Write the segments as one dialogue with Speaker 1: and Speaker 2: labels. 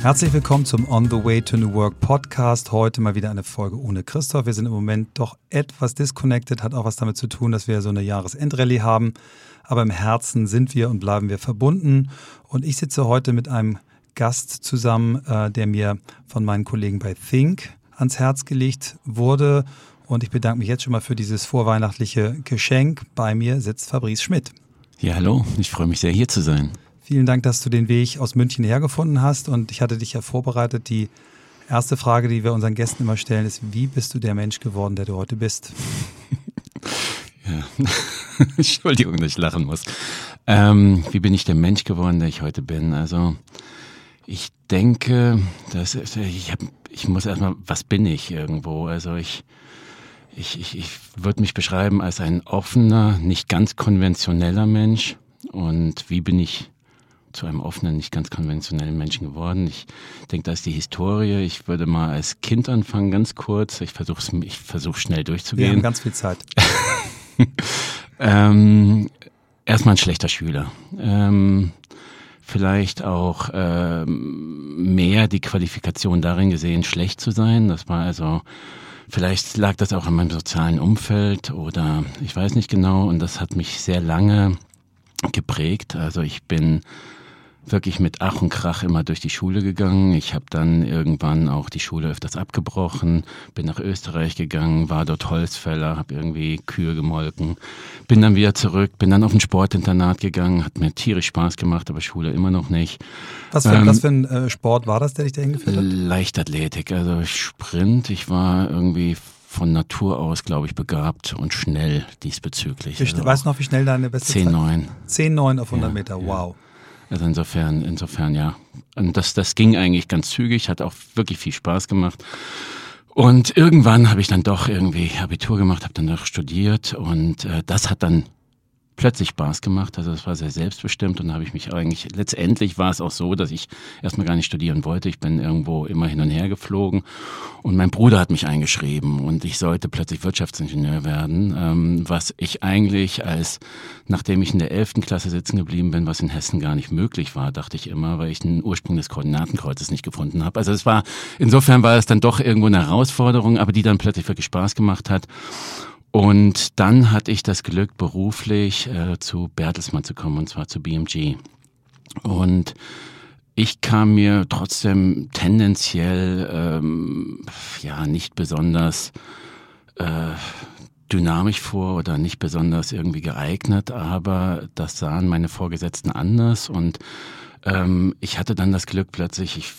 Speaker 1: Herzlich willkommen zum On the Way to New Work Podcast. Heute mal wieder eine Folge ohne Christoph. Wir sind im Moment doch etwas disconnected, hat auch was damit zu tun, dass wir so eine Jahresendrallye haben. Aber im Herzen sind wir und bleiben wir verbunden. Und ich sitze heute mit einem Gast zusammen, äh, der mir von meinen Kollegen bei Think ans Herz gelegt wurde. Und ich bedanke mich jetzt schon mal für dieses vorweihnachtliche Geschenk. Bei mir sitzt Fabrice Schmidt.
Speaker 2: Ja, hallo. Ich freue mich sehr, hier zu sein.
Speaker 1: Vielen Dank, dass du den Weg aus München hergefunden hast. Und ich hatte dich ja vorbereitet. Die erste Frage, die wir unseren Gästen immer stellen, ist, wie bist du der Mensch geworden, der du heute bist?
Speaker 2: Ja. Entschuldigung, dass ich lachen muss. Ähm, wie bin ich der Mensch geworden, der ich heute bin? Also ich denke, dass ich, hab, ich muss erstmal, was bin ich irgendwo? Also ich, ich, ich, ich würde mich beschreiben als ein offener, nicht ganz konventioneller Mensch. Und wie bin ich zu einem offenen, nicht ganz konventionellen Menschen geworden. Ich denke, da ist die Historie. Ich würde mal als Kind anfangen, ganz kurz. Ich versuche ich versuch schnell durchzugehen. Wir
Speaker 1: haben ganz viel Zeit.
Speaker 2: ähm, erstmal ein schlechter Schüler. Ähm, vielleicht auch ähm, mehr die Qualifikation darin gesehen, schlecht zu sein. Das war also, vielleicht lag das auch in meinem sozialen Umfeld oder ich weiß nicht genau. Und das hat mich sehr lange geprägt. Also ich bin wirklich mit Ach und Krach immer durch die Schule gegangen. Ich habe dann irgendwann auch die Schule öfters abgebrochen, bin nach Österreich gegangen, war dort Holzfäller, habe irgendwie Kühe gemolken, bin dann wieder zurück, bin dann auf ein Sportinternat gegangen, hat mir tierisch Spaß gemacht, aber Schule immer noch nicht.
Speaker 1: Was für, ähm, was für ein äh, Sport war das, der dich da hingeführt hat?
Speaker 2: Leichtathletik, also Sprint. Ich war irgendwie von Natur aus, glaube ich, begabt und schnell diesbezüglich.
Speaker 1: Also weißt du noch, wie schnell deine beste
Speaker 2: 10, Zeit? 10,9.
Speaker 1: 10,9 auf 100 ja, Meter, wow. Ja.
Speaker 2: Also insofern, insofern ja. Und das, das ging eigentlich ganz zügig, hat auch wirklich viel Spaß gemacht. Und irgendwann habe ich dann doch irgendwie Abitur gemacht, habe dann noch studiert und äh, das hat dann plötzlich Spaß gemacht. Also das war sehr selbstbestimmt und habe ich mich eigentlich, letztendlich war es auch so, dass ich erstmal gar nicht studieren wollte. Ich bin irgendwo immer hin und her geflogen und mein Bruder hat mich eingeschrieben und ich sollte plötzlich Wirtschaftsingenieur werden, ähm, was ich eigentlich als, nachdem ich in der elften Klasse sitzen geblieben bin, was in Hessen gar nicht möglich war, dachte ich immer, weil ich den Ursprung des Koordinatenkreuzes nicht gefunden habe. Also es war, insofern war es dann doch irgendwo eine Herausforderung, aber die dann plötzlich wirklich Spaß gemacht hat. Und dann hatte ich das Glück, beruflich äh, zu Bertelsmann zu kommen, und zwar zu BMG. Und ich kam mir trotzdem tendenziell ähm, ja nicht besonders äh, dynamisch vor oder nicht besonders irgendwie geeignet, aber das sahen meine Vorgesetzten anders und ähm, ich hatte dann das Glück plötzlich, ich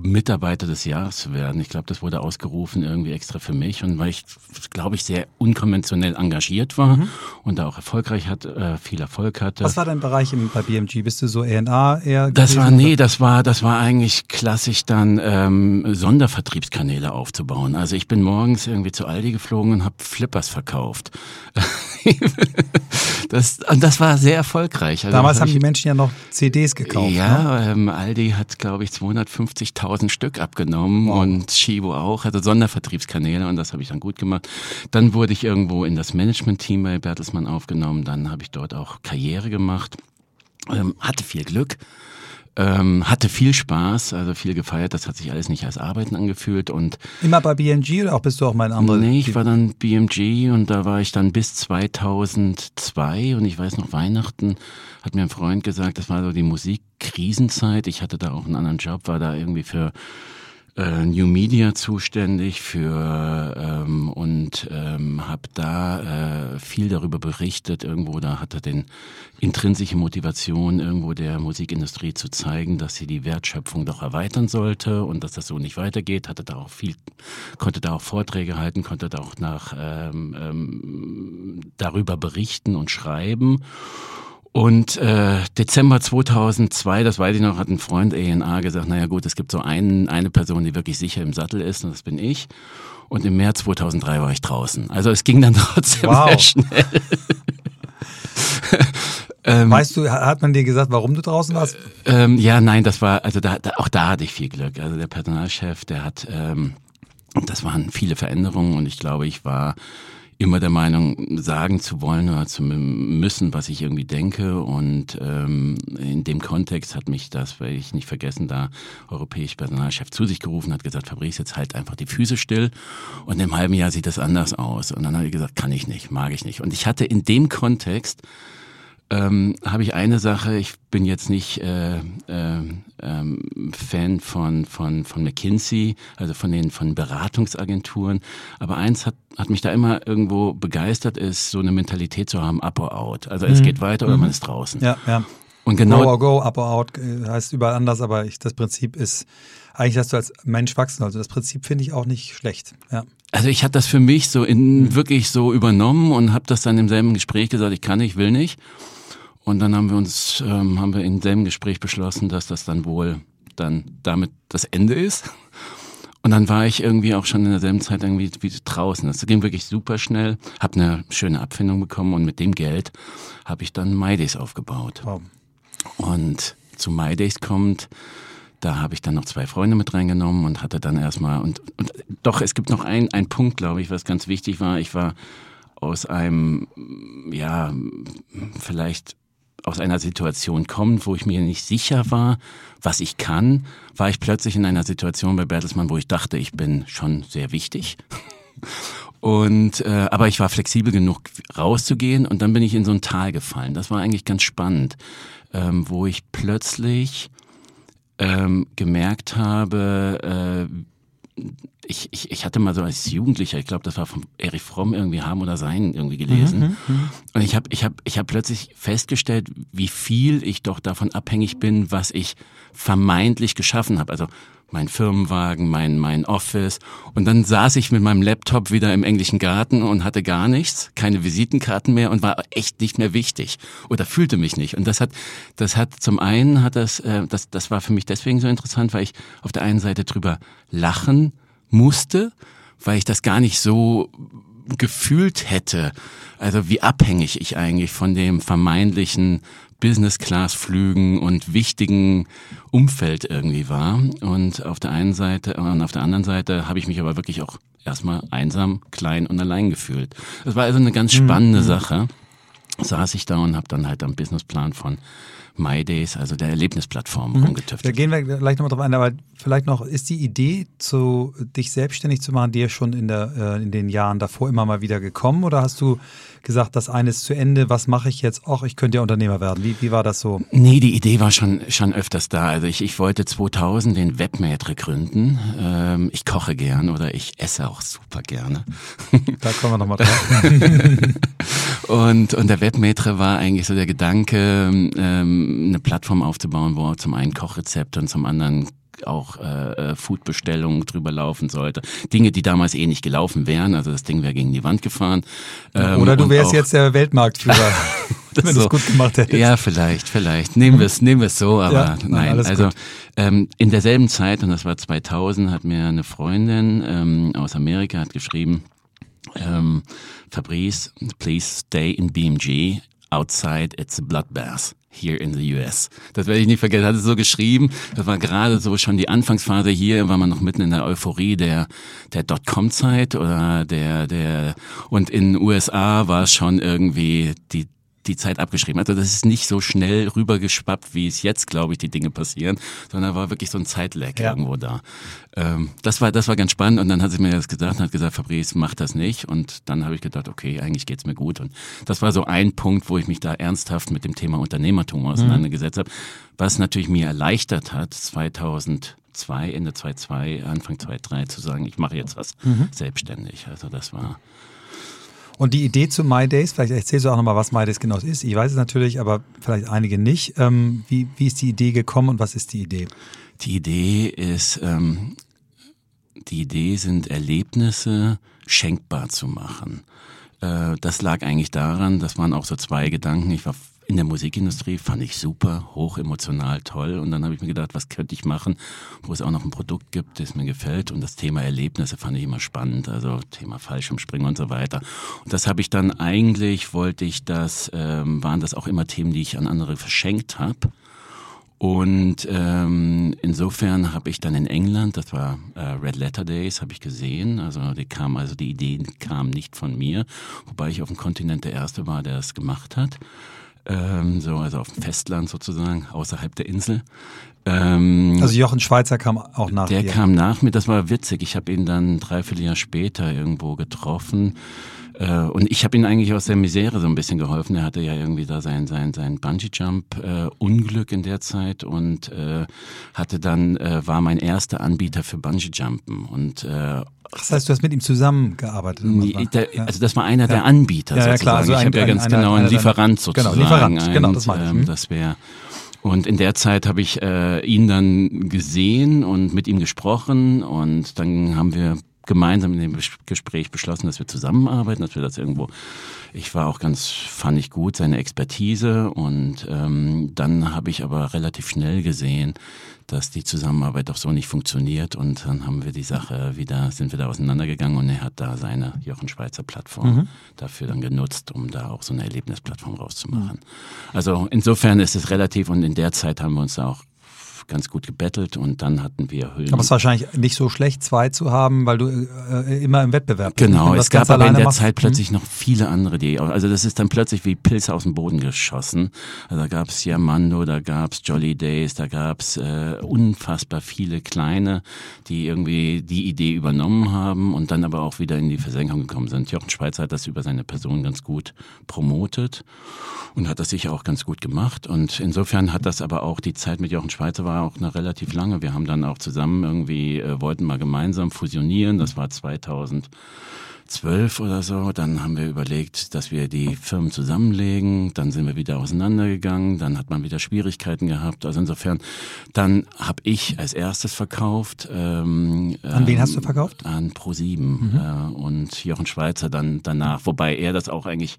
Speaker 2: Mitarbeiter des Jahres zu werden. Ich glaube, das wurde ausgerufen irgendwie extra für mich und weil ich, glaube ich, sehr unkonventionell engagiert war mhm. und da auch erfolgreich hat, äh, viel Erfolg hatte.
Speaker 1: Was war dein Bereich im, bei BMG? Bist du so ENA eher?
Speaker 2: Das war nee, das war das war eigentlich klassisch dann ähm, Sondervertriebskanäle aufzubauen. Also ich bin morgens irgendwie zu Aldi geflogen und habe Flippers verkauft. das, und das war sehr erfolgreich.
Speaker 1: Also Damals haben ich, die Menschen ja noch CDs gekauft.
Speaker 2: Ja, ne? ähm, Aldi hat, glaube ich, 250.000 Stück abgenommen wow. und Shibo auch, also Sondervertriebskanäle und das habe ich dann gut gemacht. Dann wurde ich irgendwo in das Management-Team bei Bertelsmann aufgenommen, dann habe ich dort auch Karriere gemacht, ähm, hatte viel Glück ähm, hatte viel Spaß, also viel gefeiert. Das hat sich alles nicht als Arbeiten angefühlt und
Speaker 1: immer bei BMG oder auch bist du auch mein anderer?
Speaker 2: Nee, ich war dann BMG und da war ich dann bis 2002 und ich weiß noch Weihnachten hat mir ein Freund gesagt, das war so die Musikkrisenzeit. Ich hatte da auch einen anderen Job, war da irgendwie für äh, New Media zuständig für ähm, und ähm, habe da äh, viel darüber berichtet. Irgendwo da hatte den intrinsische Motivation irgendwo der Musikindustrie zu zeigen, dass sie die Wertschöpfung doch erweitern sollte und dass das so nicht weitergeht. Hatte da auch viel, konnte da auch Vorträge halten, konnte da auch nach ähm, ähm, darüber berichten und schreiben. Und äh, Dezember 2002, das weiß ich noch, hat ein Freund ENA gesagt, naja gut, es gibt so einen, eine Person, die wirklich sicher im Sattel ist und das bin ich. Und im März 2003 war ich draußen. Also es ging dann trotzdem wow. sehr schnell.
Speaker 1: ähm, weißt du, hat man dir gesagt, warum du draußen warst?
Speaker 2: Ähm, ja, nein, das war, also da, da, auch da hatte ich viel Glück. Also der Personalchef, der hat, ähm, das waren viele Veränderungen und ich glaube, ich war immer der Meinung, sagen zu wollen oder zu müssen, was ich irgendwie denke. Und ähm, in dem Kontext hat mich das, weil ich nicht vergessen, da europäische Personalchef zu sich gerufen, hat gesagt, Fabrice, jetzt halt einfach die Füße still. Und im halben Jahr sieht das anders aus. Und dann habe ich gesagt, kann ich nicht, mag ich nicht. Und ich hatte in dem Kontext ähm, habe ich eine Sache, ich bin jetzt nicht äh, äh, ähm, Fan von, von, von McKinsey, also von den von Beratungsagenturen, aber eins hat, hat mich da immer irgendwo begeistert, ist so eine Mentalität zu haben, up or out. Also es mhm. geht weiter oder mhm. man ist draußen.
Speaker 1: Ja, ja.
Speaker 2: Und genau
Speaker 1: go or go, up or out äh, heißt überall anders, aber ich, das Prinzip ist eigentlich, dass du als Mensch wachsen Also Das Prinzip finde ich auch nicht schlecht. Ja.
Speaker 2: Also ich hatte das für mich so in mhm. wirklich so übernommen und habe das dann im selben Gespräch gesagt, ich kann nicht, will nicht. Und dann haben wir uns, ähm, haben wir in dem Gespräch beschlossen, dass das dann wohl dann damit das Ende ist. Und dann war ich irgendwie auch schon in derselben Zeit irgendwie wie draußen. Das ging wirklich super schnell, habe eine schöne Abfindung bekommen und mit dem Geld habe ich dann MyDays aufgebaut. Wow. Und zu MyDays kommt, da habe ich dann noch zwei Freunde mit reingenommen und hatte dann erstmal und, und doch, es gibt noch ein, ein Punkt, glaube ich, was ganz wichtig war. Ich war aus einem, ja, vielleicht aus einer Situation kommt, wo ich mir nicht sicher war, was ich kann, war ich plötzlich in einer Situation bei Bertelsmann, wo ich dachte, ich bin schon sehr wichtig. Und äh, aber ich war flexibel genug rauszugehen und dann bin ich in so ein Tal gefallen. Das war eigentlich ganz spannend, ähm, wo ich plötzlich ähm, gemerkt habe, äh, ich, ich, ich hatte mal so als Jugendlicher, ich glaube, das war von Erich Fromm irgendwie haben oder sein irgendwie gelesen. Mhm, mhm, und ich habe ich hab, ich hab plötzlich festgestellt, wie viel ich doch davon abhängig bin, was ich vermeintlich geschaffen habe. Also mein Firmenwagen, mein, mein Office. Und dann saß ich mit meinem Laptop wieder im englischen Garten und hatte gar nichts, keine Visitenkarten mehr und war echt nicht mehr wichtig oder fühlte mich nicht. Und das hat, das hat zum einen hat das, äh, das, das war für mich deswegen so interessant, weil ich auf der einen Seite drüber lachen musste, weil ich das gar nicht so gefühlt hätte. Also wie abhängig ich eigentlich von dem vermeintlichen Business-Class-Flügen und wichtigen Umfeld irgendwie war. Und auf der einen Seite und auf der anderen Seite habe ich mich aber wirklich auch erstmal einsam, klein und allein gefühlt. Das war also eine ganz mhm. spannende mhm. Sache. Saß ich da und habe dann halt am Businessplan von MyDays, also der Erlebnisplattform, mhm. rumgetüftelt.
Speaker 1: Da gehen wir gleich nochmal drauf ein, aber vielleicht noch, ist die Idee, zu, dich selbstständig zu machen, dir schon in, der, äh, in den Jahren davor immer mal wieder gekommen oder hast du gesagt, das eine ist zu Ende, was mache ich jetzt? Och, ich könnte ja Unternehmer werden. Wie, wie war das so?
Speaker 2: Nee, die Idee war schon, schon öfters da. Also ich, ich wollte 2000 den Webmaitre gründen. Ähm, ich koche gern oder ich esse auch super gerne.
Speaker 1: Da kommen wir nochmal drauf.
Speaker 2: und, und der Webmaitre war eigentlich so der Gedanke, ähm, eine Plattform aufzubauen, wo zum einen Kochrezepte und zum anderen auch äh, äh, Foodbestellungen drüber laufen sollte. Dinge, die damals eh nicht gelaufen wären. Also das Ding wäre gegen die Wand gefahren.
Speaker 1: Ähm, Oder du wärst jetzt der Weltmarktführer. wenn du es gut gemacht hättest.
Speaker 2: Ja, vielleicht, vielleicht. Nehmen wir es nehmen wir es so, aber ja, nein. nein also ähm, in derselben Zeit, und das war 2000, hat mir eine Freundin ähm, aus Amerika hat geschrieben, ähm, Fabrice, please stay in BMG. Outside, it's a bloodbath here in the US. Das werde ich nicht vergessen. Hat es so geschrieben. Das war gerade so schon die Anfangsphase hier, war man noch mitten in der Euphorie der der Dotcom-Zeit oder der der und in USA war es schon irgendwie die die Zeit abgeschrieben. Also das ist nicht so schnell rübergeschwappt, wie es jetzt, glaube ich, die Dinge passieren, sondern war wirklich so ein Zeitlag ja. irgendwo da. Ähm, das war das war ganz spannend und dann hat sie mir das gesagt und hat gesagt, Fabrice, mach das nicht. Und dann habe ich gedacht, okay, eigentlich geht's mir gut. Und das war so ein Punkt, wo ich mich da ernsthaft mit dem Thema Unternehmertum auseinandergesetzt mhm. habe, was natürlich mir erleichtert hat, 2002, Ende 2002, Anfang 2003 zu sagen, ich mache jetzt was mhm. selbstständig. Also das war
Speaker 1: und die Idee zu MyDays, vielleicht erzählst du auch nochmal, was MyDays genau ist. Ich weiß es natürlich, aber vielleicht einige nicht. Ähm, wie, wie ist die Idee gekommen und was ist die Idee?
Speaker 2: Die Idee ist, ähm, die Idee sind Erlebnisse schenkbar zu machen. Äh, das lag eigentlich daran, das waren auch so zwei Gedanken. Ich war in der Musikindustrie fand ich super, hoch emotional, toll. Und dann habe ich mir gedacht, was könnte ich machen, wo es auch noch ein Produkt gibt, das mir gefällt. Und das Thema Erlebnisse fand ich immer spannend, also Thema Fallschirmspringen und so weiter. Und das habe ich dann eigentlich, wollte ich das, ähm, waren das auch immer Themen, die ich an andere verschenkt habe. Und ähm, insofern habe ich dann in England, das war äh, Red Letter Days, habe ich gesehen. Also die kam, also die Ideen kamen nicht von mir, wobei ich auf dem Kontinent der Erste war, der es gemacht hat. Ähm, so, also auf dem Festland sozusagen, außerhalb der Insel.
Speaker 1: Ähm, also Jochen Schweizer kam auch nach
Speaker 2: Der dir. kam nach mir, das war witzig. Ich habe ihn dann dreiviertel Jahr später irgendwo getroffen. Äh, und ich habe ihm eigentlich aus der Misere so ein bisschen geholfen. Er hatte ja irgendwie da sein, sein, sein Bungee-Jump-Unglück äh, in der Zeit und äh, hatte dann, äh, war mein erster Anbieter für Bungee-Jumpen. Und äh,
Speaker 1: das heißt, du hast mit ihm zusammengearbeitet?
Speaker 2: Der, also das war einer ja. der Anbieter ja, ja, klar. Also ich habe ja ganz ein, genau einen Lieferant sozusagen. Genau, Lieferant, ein, genau, das meine ich. Ähm, das wäre und in der Zeit habe ich äh, ihn dann gesehen und mit ihm gesprochen und dann haben wir gemeinsam in dem Gespräch beschlossen, dass wir zusammenarbeiten, dass wir das irgendwo. Ich war auch ganz, fand ich gut seine Expertise und ähm, dann habe ich aber relativ schnell gesehen, dass die Zusammenarbeit doch so nicht funktioniert und dann haben wir die Sache wieder, sind wir da auseinandergegangen und er hat da seine Jochen Schweizer Plattform mhm. dafür dann genutzt, um da auch so eine Erlebnisplattform rauszumachen. Mhm. Also insofern ist es relativ und in der Zeit haben wir uns da auch ganz gut gebettelt und dann hatten wir
Speaker 1: Höhen. Aber es ist wahrscheinlich nicht so schlecht, zwei zu haben, weil du äh, immer im Wettbewerb
Speaker 2: bist. Genau, es gab aber in der machst. Zeit plötzlich mhm. noch viele andere, die, also das ist dann plötzlich wie Pilze aus dem Boden geschossen. Also da gab es Yamando, da gab es Jolly Days, da gab es äh, unfassbar viele kleine, die irgendwie die Idee übernommen haben und dann aber auch wieder in die Versenkung gekommen sind. Jochen Schweizer hat das über seine Person ganz gut promotet und hat das sicher auch ganz gut gemacht und insofern hat das aber auch die Zeit mit Jochen Schweizer war war auch eine relativ lange. Wir haben dann auch zusammen irgendwie, äh, wollten mal gemeinsam fusionieren. Das war 2012 oder so. Dann haben wir überlegt, dass wir die Firmen zusammenlegen. Dann sind wir wieder auseinandergegangen. Dann hat man wieder Schwierigkeiten gehabt. Also insofern, dann habe ich als erstes verkauft.
Speaker 1: Ähm, an wen hast du verkauft?
Speaker 2: An Pro7 mhm. äh, und Jochen Schweizer dann danach. Wobei er das auch eigentlich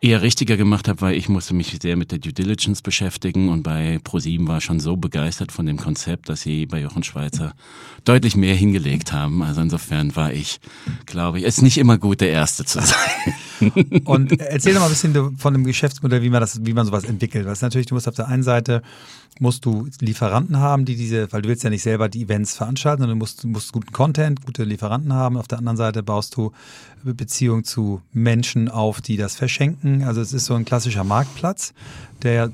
Speaker 2: eher richtiger gemacht habe, weil ich musste mich sehr mit der Due Diligence beschäftigen und bei ProSieben war schon so begeistert von dem Konzept, dass sie bei Jochen Schweizer deutlich mehr hingelegt haben. Also insofern war ich, glaube ich, es nicht immer gut, der Erste zu sein.
Speaker 1: Und erzähl doch mal ein bisschen von dem Geschäftsmodell, wie man das, wie man sowas entwickelt. Was natürlich, du musst auf der einen Seite musst du Lieferanten haben, die diese, weil du willst ja nicht selber die Events veranstalten, sondern du musst, musst guten Content, gute Lieferanten haben. Auf der anderen Seite baust du Beziehungen zu Menschen auf, die das verschenken. Also es ist so ein klassischer Marktplatz, der ja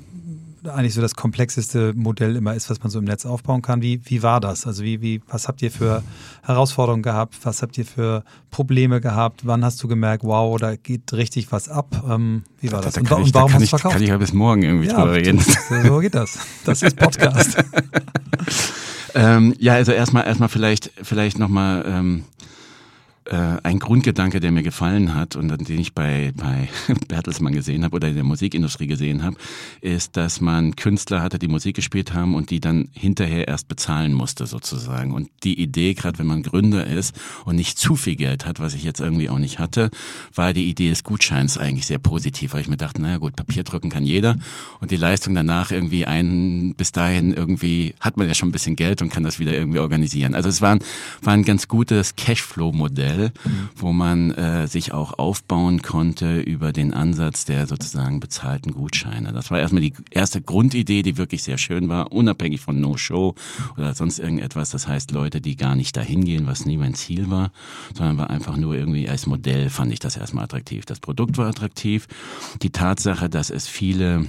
Speaker 1: eigentlich so das komplexeste Modell immer ist, was man so im Netz aufbauen kann. Wie, wie war das? Also wie, wie, was habt ihr für Herausforderungen gehabt? Was habt ihr für Probleme gehabt? Wann hast du gemerkt, wow, da geht richtig was ab? Ähm, wie war das?
Speaker 2: Da, da und, ich, warum da hast du verkauft? Kann ich ja bis morgen irgendwie ja, drüber reden.
Speaker 1: So geht das. Das ist Podcast.
Speaker 2: ähm, ja, also erstmal, erstmal vielleicht, vielleicht nochmal, ähm, äh, ein Grundgedanke, der mir gefallen hat und den ich bei, bei Bertelsmann gesehen habe oder in der Musikindustrie gesehen habe, ist, dass man Künstler hatte, die Musik gespielt haben und die dann hinterher erst bezahlen musste sozusagen. Und die Idee, gerade wenn man Gründer ist und nicht zu viel Geld hat, was ich jetzt irgendwie auch nicht hatte, war die Idee des Gutscheins eigentlich sehr positiv, weil ich mir dachte, naja gut, Papier drücken kann jeder und die Leistung danach irgendwie ein, bis dahin irgendwie hat man ja schon ein bisschen Geld und kann das wieder irgendwie organisieren. Also es war ein, war ein ganz gutes Cashflow-Modell Modell, wo man äh, sich auch aufbauen konnte über den Ansatz der sozusagen bezahlten Gutscheine. Das war erstmal die erste Grundidee, die wirklich sehr schön war, unabhängig von No-Show oder sonst irgendetwas. Das heißt, Leute, die gar nicht dahin gehen, was nie mein Ziel war, sondern war einfach nur irgendwie als Modell fand ich das erstmal attraktiv. Das Produkt war attraktiv. Die Tatsache, dass es viele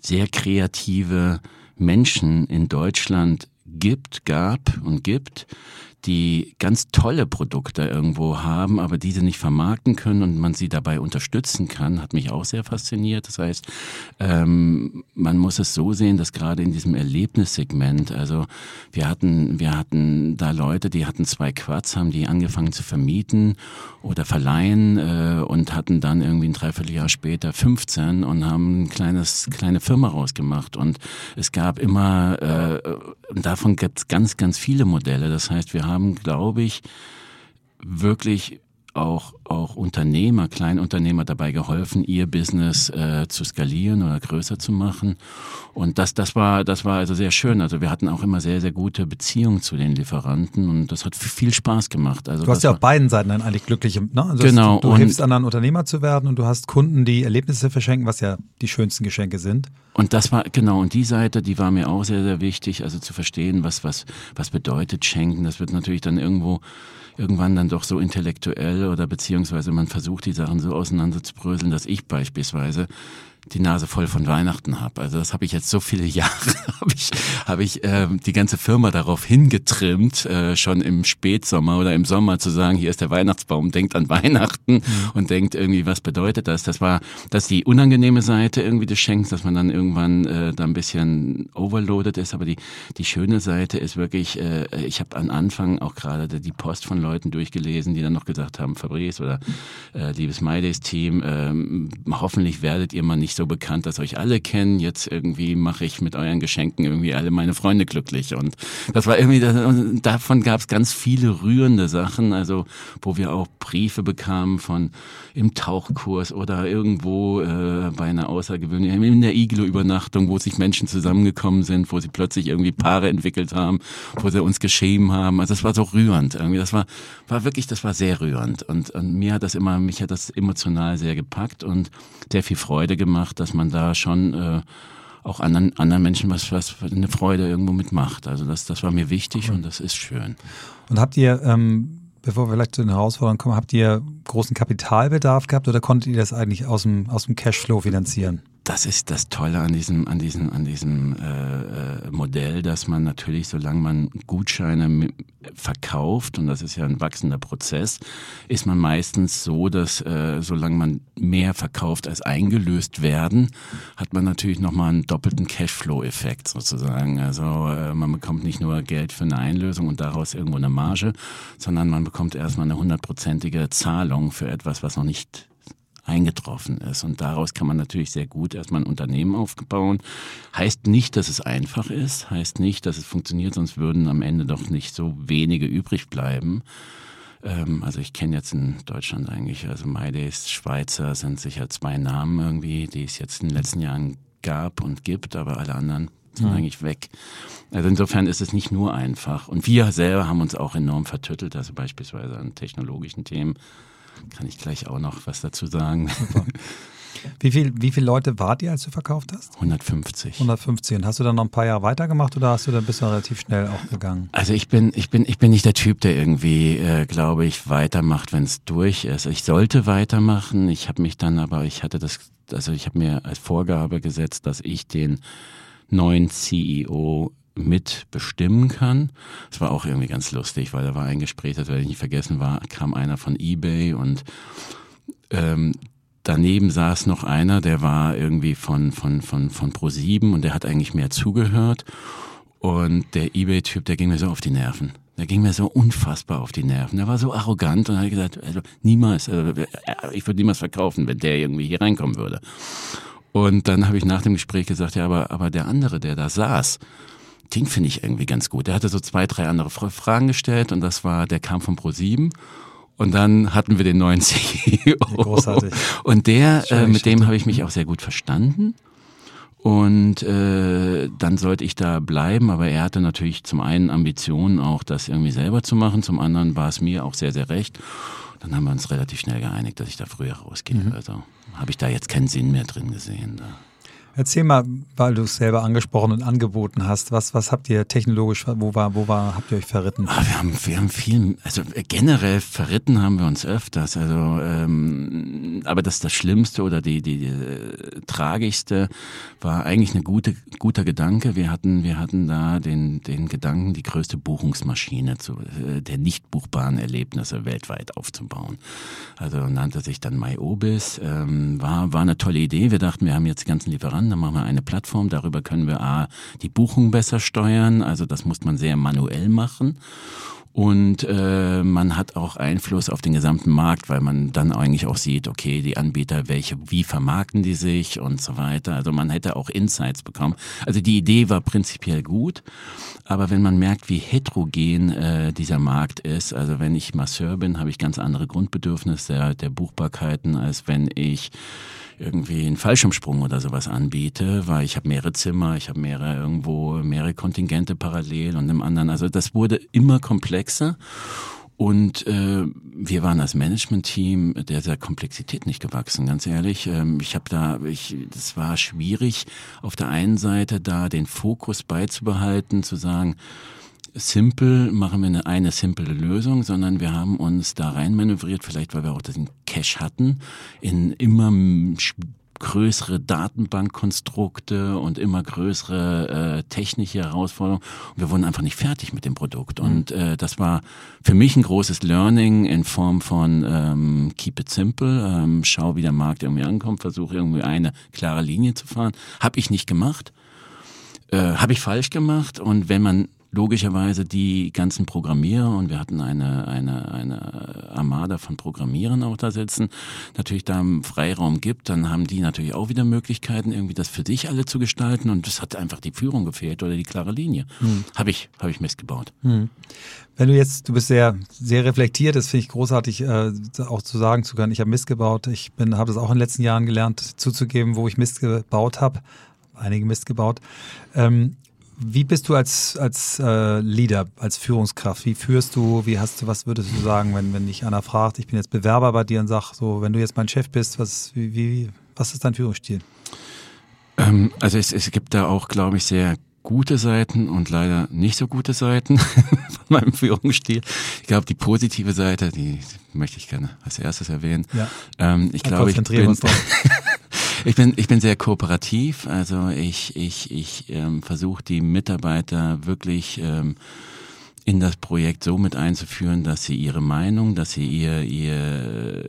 Speaker 2: sehr kreative Menschen in Deutschland gibt, gab und gibt, die ganz tolle Produkte irgendwo haben, aber diese nicht vermarkten können und man sie dabei unterstützen kann, hat mich auch sehr fasziniert. Das heißt, ähm, man muss es so sehen, dass gerade in diesem Erlebnissegment, also wir hatten, wir hatten da Leute, die hatten zwei Quads, haben die angefangen zu vermieten oder verleihen äh, und hatten dann irgendwie ein Dreivierteljahr später 15 und haben ein kleines, kleine Firma rausgemacht. Und es gab immer, äh, davon gibt es ganz, ganz viele Modelle. Das heißt, wir haben haben, glaube ich, wirklich auch, auch Unternehmer, Kleinunternehmer dabei geholfen, ihr Business äh, zu skalieren oder größer zu machen. Und das, das war, das war also sehr schön. Also wir hatten auch immer sehr, sehr gute Beziehungen zu den Lieferanten und das hat viel Spaß gemacht. Also
Speaker 1: du hast ja auf beiden Seiten dann eigentlich glückliche, ne?
Speaker 2: Also genau.
Speaker 1: Du, du hilfst anderen Unternehmer zu werden und du hast Kunden, die Erlebnisse verschenken, was ja die schönsten Geschenke sind.
Speaker 2: Und das war, genau, und die Seite, die war mir auch sehr, sehr wichtig, also zu verstehen, was, was, was bedeutet schenken. Das wird natürlich dann irgendwo irgendwann dann doch so intellektuell oder beziehungsweise man versucht die Sachen so auseinanderzubröseln, dass ich beispielsweise die Nase voll von Weihnachten habe. Also das habe ich jetzt so viele Jahre, habe ich, hab ich äh, die ganze Firma darauf hingetrimmt, äh, schon im Spätsommer oder im Sommer zu sagen, hier ist der Weihnachtsbaum, denkt an Weihnachten mhm. und denkt irgendwie, was bedeutet das? Das war das die unangenehme Seite irgendwie des Schenkens, dass man dann irgendwann äh, da ein bisschen overloaded ist. Aber die, die schöne Seite ist wirklich, äh, ich habe am Anfang auch gerade die Post von Leuten durchgelesen, die dann noch gesagt haben, Fabrice oder äh, liebes MyDays-Team, äh, hoffentlich werdet ihr mal nicht nicht so bekannt, dass euch alle kennen. Jetzt irgendwie mache ich mit euren Geschenken irgendwie alle meine Freunde glücklich. Und das war irgendwie, davon gab es ganz viele rührende Sachen, also wo wir auch Briefe bekamen von im Tauchkurs oder irgendwo äh, bei einer außergewöhnlichen, in der Iglo-Übernachtung, wo sich Menschen zusammengekommen sind, wo sie plötzlich irgendwie Paare entwickelt haben, wo sie uns geschrieben haben. Also das war so rührend irgendwie. Das war, war wirklich, das war sehr rührend. Und, und mir hat das immer, mich hat das emotional sehr gepackt und sehr viel Freude gemacht gemacht, dass man da schon äh, auch anderen, anderen Menschen was, was eine Freude irgendwo mitmacht. Also das, das war mir wichtig cool. und das ist schön.
Speaker 1: Und habt ihr, ähm, bevor wir vielleicht zu den Herausforderungen kommen, habt ihr großen Kapitalbedarf gehabt oder konntet ihr das eigentlich aus dem, aus dem Cashflow finanzieren?
Speaker 2: Das ist das Tolle an diesem, an diesem, an diesem äh, äh, Modell, dass man natürlich, solange man Gutscheine verkauft, und das ist ja ein wachsender Prozess, ist man meistens so, dass äh, solange man mehr verkauft als eingelöst werden, hat man natürlich nochmal einen doppelten Cashflow-Effekt sozusagen. Also äh, man bekommt nicht nur Geld für eine Einlösung und daraus irgendwo eine Marge, sondern man bekommt erstmal eine hundertprozentige Zahlung für etwas, was noch nicht eingetroffen ist. Und daraus kann man natürlich sehr gut erstmal ein Unternehmen aufbauen. Heißt nicht, dass es einfach ist, heißt nicht, dass es funktioniert, sonst würden am Ende doch nicht so wenige übrig bleiben. Ähm, also ich kenne jetzt in Deutschland eigentlich, also MyDays, Schweizer sind sicher zwei Namen irgendwie, die es jetzt in den letzten Jahren gab und gibt, aber alle anderen sind mhm. eigentlich weg. Also insofern ist es nicht nur einfach. Und wir selber haben uns auch enorm vertüttelt, also beispielsweise an technologischen Themen kann ich gleich auch noch was dazu sagen. Super.
Speaker 1: Wie, viel, wie viele Leute wart ihr, als du verkauft hast?
Speaker 2: 150.
Speaker 1: 150. Und hast du dann noch ein paar Jahre weitergemacht oder hast du dann bist du relativ schnell auch gegangen?
Speaker 2: Also ich bin, ich bin, ich bin nicht der Typ, der irgendwie, äh, glaube ich, weitermacht, wenn es durch ist. Ich sollte weitermachen. Ich habe mich dann aber, ich hatte das, also ich habe mir als Vorgabe gesetzt, dass ich den neuen CEO mitbestimmen kann. Es war auch irgendwie ganz lustig, weil da war ein Gespräch, das werde ich nicht vergessen, war, kam einer von eBay und ähm, daneben saß noch einer, der war irgendwie von, von, von, von Pro7 und der hat eigentlich mehr zugehört. Und der eBay-Typ, der ging mir so auf die Nerven. Der ging mir so unfassbar auf die Nerven. Der war so arrogant und hat gesagt, also niemals, äh, ich würde niemals verkaufen, wenn der irgendwie hier reinkommen würde. Und dann habe ich nach dem Gespräch gesagt, ja, aber, aber der andere, der da saß, den finde ich irgendwie ganz gut. Der hatte so zwei, drei andere Fragen gestellt und das war, der kam von Pro7 und dann hatten wir den neuen CEO.
Speaker 1: Großartig.
Speaker 2: Und der, äh, mit dem habe ich mich auch sehr gut verstanden. Und äh, dann sollte ich da bleiben, aber er hatte natürlich zum einen Ambitionen, auch das irgendwie selber zu machen, zum anderen war es mir auch sehr, sehr recht. Dann haben wir uns relativ schnell geeinigt, dass ich da früher rausgehe. Mhm. Also habe ich da jetzt keinen Sinn mehr drin gesehen. Da.
Speaker 1: Erzähl mal, weil du es selber angesprochen und angeboten hast, was, was habt ihr technologisch, wo war, wo war, habt ihr euch verritten?
Speaker 2: Ah, wir haben, wir haben viel, also generell verritten haben wir uns öfters, also, ähm, aber das, das Schlimmste oder die, die, die äh, tragischste war eigentlich eine gute, guter Gedanke. Wir hatten, wir hatten da den, den Gedanken, die größte Buchungsmaschine zu, äh, der nicht buchbaren Erlebnisse weltweit aufzubauen. Also nannte sich dann MyObis, ähm, war, war eine tolle Idee. Wir dachten, wir haben jetzt die ganzen Lieferanten an, dann machen wir eine Plattform, darüber können wir A, die Buchung besser steuern, also das muss man sehr manuell machen. und äh, man hat auch Einfluss auf den gesamten Markt, weil man dann eigentlich auch sieht, okay, die Anbieter, welche, wie vermarkten die sich und so weiter. Also man hätte auch Insights bekommen. Also die Idee war prinzipiell gut, aber wenn man merkt, wie heterogen äh, dieser Markt ist, also wenn ich Masseur bin, habe ich ganz andere Grundbedürfnisse der, der Buchbarkeiten, als wenn ich irgendwie einen Fallschirmsprung oder sowas anbiete, weil ich habe mehrere Zimmer, ich habe mehrere irgendwo mehrere Kontingente parallel und im anderen. Also das wurde immer komplexer. Und äh, wir waren als Management-Team der, der Komplexität nicht gewachsen, ganz ehrlich. Ähm, ich habe da, ich, das war schwierig, auf der einen Seite da den Fokus beizubehalten, zu sagen, simpel machen wir eine, eine simple Lösung, sondern wir haben uns da rein manövriert, vielleicht weil wir auch den Cache hatten, in immer größere Datenbankkonstrukte und immer größere äh, technische Herausforderungen. Und wir wurden einfach nicht fertig mit dem Produkt. Mhm. Und äh, das war für mich ein großes Learning in Form von ähm, Keep it simple, ähm, schau, wie der Markt irgendwie ankommt, versuche irgendwie eine klare Linie zu fahren. Habe ich nicht gemacht. Äh, Habe ich falsch gemacht. Und wenn man logischerweise die ganzen Programmierer und wir hatten eine, eine, eine Armada von Programmierern auch da sitzen, natürlich da einen Freiraum gibt, dann haben die natürlich auch wieder Möglichkeiten, irgendwie das für sich alle zu gestalten und es hat einfach die Führung gefehlt oder die klare Linie. Hm. Habe ich, habe ich missgebaut. Hm.
Speaker 1: Wenn du jetzt, du bist sehr, sehr reflektiert, das finde ich großartig, äh, auch zu sagen zu können, ich habe Mist gebaut. Ich bin, habe das auch in den letzten Jahren gelernt, zuzugeben, wo ich Mist gebaut habe einige Mist gebaut. Ähm, wie bist du als, als äh, Leader, als Führungskraft? Wie führst du, wie hast du, was würdest du sagen, wenn, wenn dich einer fragt, ich bin jetzt Bewerber bei dir und sag, so, wenn du jetzt mein Chef bist, was, wie, wie, was ist dein Führungsstil?
Speaker 2: Ähm, also es, es gibt da auch, glaube ich, sehr gute Seiten und leider nicht so gute Seiten von meinem Führungsstil. Ich glaube, die positive Seite, die möchte ich gerne als erstes erwähnen. Ja. Ähm, ich glaube, ich bin, Ich bin, ich bin sehr kooperativ. Also ich, ich, ich ähm, versuche die Mitarbeiter wirklich ähm, in das Projekt so mit einzuführen, dass sie ihre Meinung, dass sie ihr, ihr,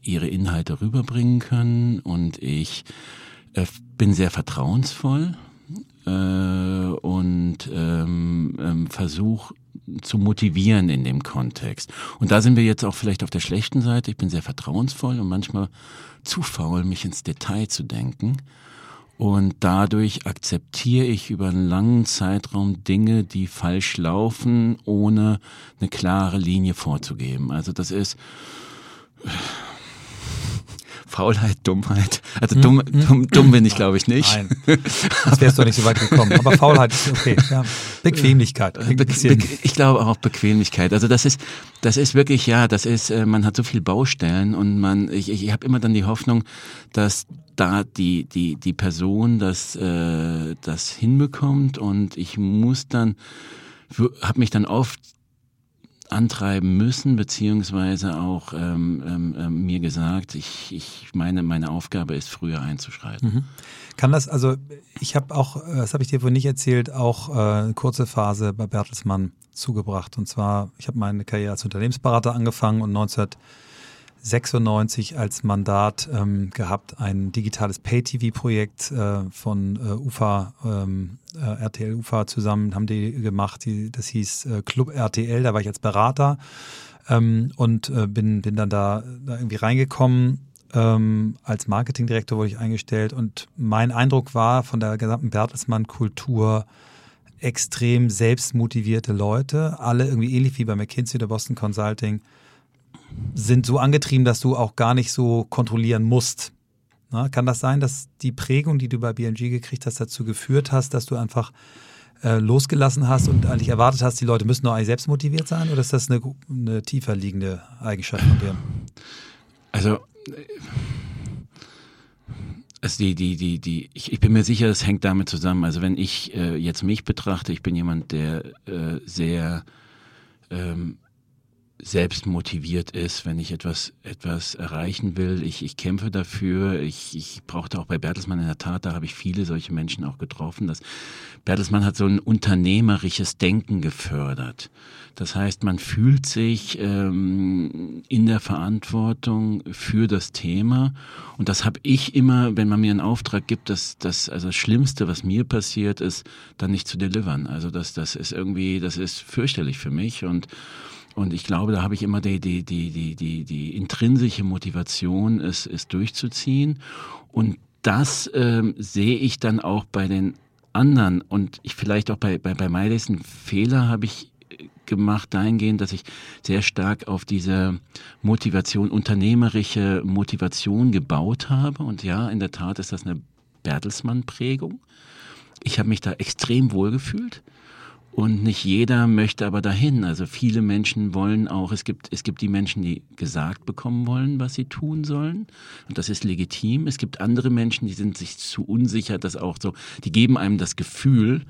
Speaker 2: ihre Inhalte rüberbringen können. Und ich äh, bin sehr vertrauensvoll äh, und ähm, ähm, versuche zu motivieren in dem Kontext. Und da sind wir jetzt auch vielleicht auf der schlechten Seite. Ich bin sehr vertrauensvoll und manchmal zu faul, mich ins Detail zu denken. Und dadurch akzeptiere ich über einen langen Zeitraum Dinge, die falsch laufen, ohne eine klare Linie vorzugeben. Also das ist, Faulheit, Dummheit. Also dumm, hm? dumm, dumm bin ich, glaube ich, nicht.
Speaker 1: Nein, das wärst du nicht so weit gekommen. Aber Faulheit ist okay. Ja. Bequemlichkeit.
Speaker 2: Be Be ich glaube auch Bequemlichkeit. Also das ist, das ist wirklich, ja, das ist, äh, man hat so viel Baustellen und man, ich, ich habe immer dann die Hoffnung, dass da die, die, die Person das, äh, das hinbekommt und ich muss dann, habe mich dann oft antreiben müssen, beziehungsweise auch ähm, ähm, ähm, mir gesagt, ich, ich meine, meine Aufgabe ist, früher einzuschreiten. Mhm.
Speaker 1: Kann das, also ich habe auch, äh, das habe ich dir vorhin nicht erzählt, auch äh, eine kurze Phase bei Bertelsmann zugebracht. Und zwar, ich habe meine Karriere als Unternehmensberater angefangen und 19 96 als Mandat ähm, gehabt, ein digitales Pay-TV-Projekt äh, von äh, UFA, ähm, äh, RTL UFA zusammen haben die gemacht. Die, das hieß äh, Club RTL, da war ich als Berater ähm, und äh, bin, bin dann da, da irgendwie reingekommen. Ähm, als Marketingdirektor wurde ich eingestellt und mein Eindruck war von der gesamten Bertelsmann-Kultur, extrem selbstmotivierte Leute, alle irgendwie ähnlich wie bei McKinsey oder Boston Consulting, sind so angetrieben, dass du auch gar nicht so kontrollieren musst. Na, kann das sein, dass die Prägung, die du bei BNG gekriegt hast, dazu geführt hast, dass du einfach äh, losgelassen hast und eigentlich erwartet hast, die Leute müssen nur eigentlich selbst motiviert sein? Oder ist das eine, eine tiefer liegende Eigenschaft von dir?
Speaker 2: Also, also die, die, die, die, ich, ich bin mir sicher, das hängt damit zusammen. Also wenn ich äh, jetzt mich betrachte, ich bin jemand, der äh, sehr ähm, selbst motiviert ist, wenn ich etwas, etwas erreichen will. Ich, ich kämpfe dafür. Ich, ich brauchte auch bei Bertelsmann in der Tat, da habe ich viele solche Menschen auch getroffen. Dass Bertelsmann hat so ein unternehmerisches Denken gefördert. Das heißt, man fühlt sich ähm, in der Verantwortung für das Thema. Und das habe ich immer, wenn man mir einen Auftrag gibt, dass das also das Schlimmste, was mir passiert, ist, dann nicht zu delivern. Also das, das ist irgendwie, das ist fürchterlich für mich und und ich glaube, da habe ich immer die, die, die, die, die, die intrinsische Motivation, es, es durchzuziehen. Und das ähm, sehe ich dann auch bei den anderen. Und ich vielleicht auch bei, bei, bei Miles einen Fehler habe ich gemacht dahingehend, dass ich sehr stark auf diese Motivation, unternehmerische Motivation gebaut habe. Und ja, in der Tat ist das eine Bertelsmann-Prägung. Ich habe mich da extrem wohl gefühlt. Und nicht jeder möchte aber dahin. Also viele Menschen wollen auch, es gibt, es gibt die Menschen, die gesagt bekommen wollen, was sie tun sollen. Und das ist legitim. Es gibt andere Menschen, die sind sich zu unsicher, dass auch so, die geben einem das Gefühl,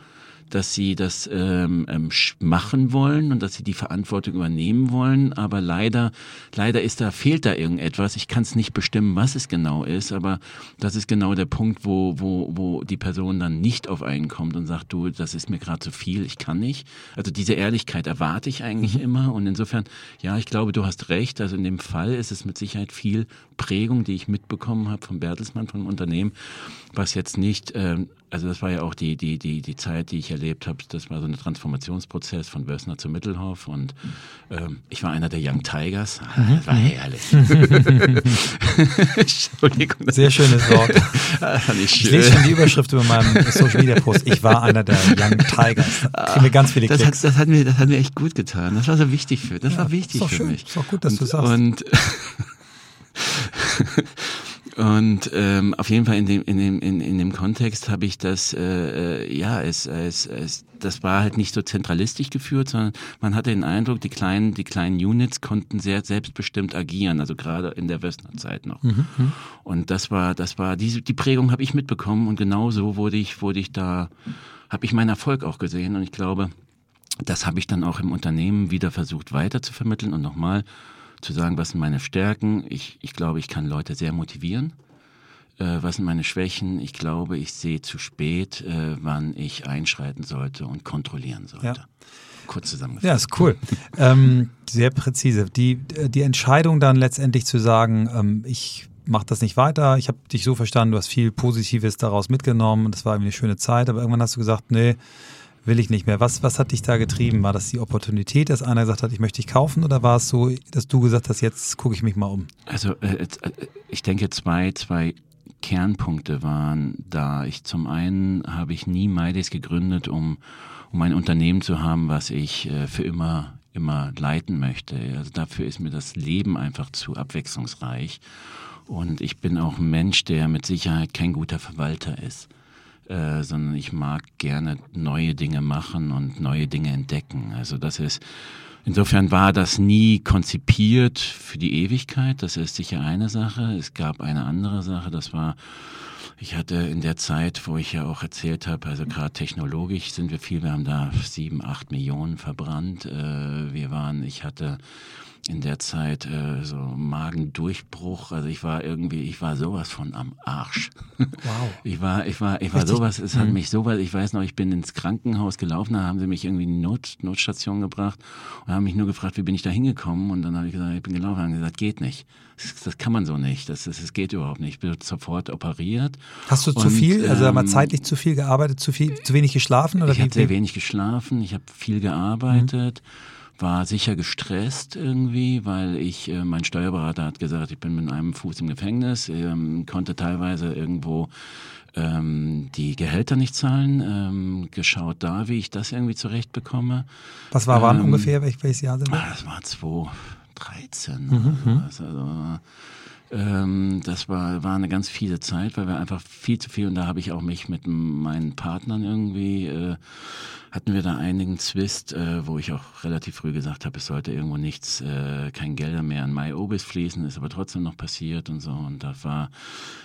Speaker 2: dass sie das ähm, ähm, machen wollen und dass sie die Verantwortung übernehmen wollen. Aber leider, leider ist da, fehlt da irgendetwas. Ich kann es nicht bestimmen, was es genau ist, aber das ist genau der Punkt, wo, wo, wo die Person dann nicht auf einen kommt und sagt, du, das ist mir gerade zu viel, ich kann nicht. Also diese Ehrlichkeit erwarte ich eigentlich mhm. immer. Und insofern, ja, ich glaube, du hast recht. Also in dem Fall ist es mit Sicherheit viel Prägung, die ich mitbekommen habe vom Bertelsmann, vom Unternehmen, was jetzt nicht ähm, also das war ja auch die, die, die, die Zeit, die ich erlebt habe. Das war so ein Transformationsprozess von Wössner zu Mittelhoff und ähm, ich war einer der Young Tigers. Mhm. Das war herrlich.
Speaker 1: Entschuldigung. Sehr schönes Wort. Schön. Ich lese schon die Überschrift über meinem Social Media Post. Ich war einer der Young Tigers. Da kriegen wir ganz viele
Speaker 2: Klicks. Das hat, das hat, mir, das hat mir echt gut getan. Das war so wichtig für, das ja, war wichtig für
Speaker 1: schön.
Speaker 2: mich.
Speaker 1: Ist auch gut, dass und, du sagst.
Speaker 2: Und Und ähm, auf jeden Fall in dem in dem in, in dem Kontext habe ich das äh, äh, ja es, es es das war halt nicht so zentralistisch geführt, sondern man hatte den Eindruck, die kleinen die kleinen Units konnten sehr selbstbestimmt agieren, also gerade in der Westner Zeit noch. Mhm, mhm. Und das war das war diese die Prägung habe ich mitbekommen und genau so wurde ich wurde ich da habe ich meinen Erfolg auch gesehen und ich glaube, das habe ich dann auch im Unternehmen wieder versucht weiter zu vermitteln und nochmal zu sagen, was sind meine Stärken. Ich, ich glaube, ich kann Leute sehr motivieren. Äh, was sind meine Schwächen? Ich glaube, ich sehe zu spät, äh, wann ich einschreiten sollte und kontrollieren sollte. Ja. Kurz zusammengefasst.
Speaker 1: Ja, ist cool. ähm, sehr präzise. Die, die Entscheidung dann letztendlich zu sagen, ähm, ich mache das nicht weiter. Ich habe dich so verstanden, du hast viel Positives daraus mitgenommen. Das war irgendwie eine schöne Zeit, aber irgendwann hast du gesagt, nee, will ich nicht mehr. Was, was hat dich da getrieben? War das die Opportunität, dass einer gesagt hat, ich möchte dich kaufen oder war es so, dass du gesagt hast, jetzt gucke ich mich mal um?
Speaker 2: Also äh, äh, ich denke zwei, zwei Kernpunkte waren da. Ich zum einen habe ich nie Maides gegründet, um, um ein Unternehmen zu haben, was ich äh, für immer immer leiten möchte. Also dafür ist mir das Leben einfach zu abwechslungsreich. Und ich bin auch ein Mensch, der mit Sicherheit kein guter Verwalter ist. Äh, sondern ich mag gerne neue Dinge machen und neue Dinge entdecken. Also das ist, insofern war das nie konzipiert für die Ewigkeit. Das ist sicher eine Sache. Es gab eine andere Sache, das war, ich hatte in der Zeit, wo ich ja auch erzählt habe, also gerade technologisch sind wir viel, wir haben da sieben, acht Millionen verbrannt. Äh, wir waren, ich hatte in der Zeit äh, so Magendurchbruch. Also ich war irgendwie, ich war sowas von am Arsch. Wow. Ich war, ich war, ich war Richtig? sowas, es hat mhm. mich sowas, ich weiß noch, ich bin ins Krankenhaus gelaufen, da haben sie mich irgendwie in die Not, Notstation gebracht und haben mich nur gefragt, wie bin ich da hingekommen? Und dann habe ich gesagt, ich bin gelaufen, haben gesagt, geht nicht. Das, das kann man so nicht. Das, das, das geht überhaupt nicht. Ich bin sofort operiert.
Speaker 1: Hast du und, zu viel, also ähm, mal zeitlich zu viel gearbeitet, zu viel, zu wenig geschlafen? Oder
Speaker 2: ich habe sehr wenig geschlafen, ich habe viel gearbeitet. Mhm war sicher gestresst irgendwie, weil ich, äh, mein Steuerberater hat gesagt, ich bin mit einem Fuß im Gefängnis, ähm, konnte teilweise irgendwo ähm, die Gehälter nicht zahlen, ähm, geschaut da, wie ich das irgendwie zurechtbekomme.
Speaker 1: Was war wann ähm, ungefähr, welch, welches Jahr sind
Speaker 2: das? Ah, das war 2013. Mhm, mhm. also, ähm, das war, war eine ganz fiese Zeit, weil wir einfach viel zu viel, und da habe ich auch mich mit meinen Partnern irgendwie äh, hatten wir da einigen Zwist, äh, wo ich auch relativ früh gesagt habe, es sollte irgendwo nichts, äh, kein Gelder mehr an MyObis fließen, ist aber trotzdem noch passiert und so. Und da war,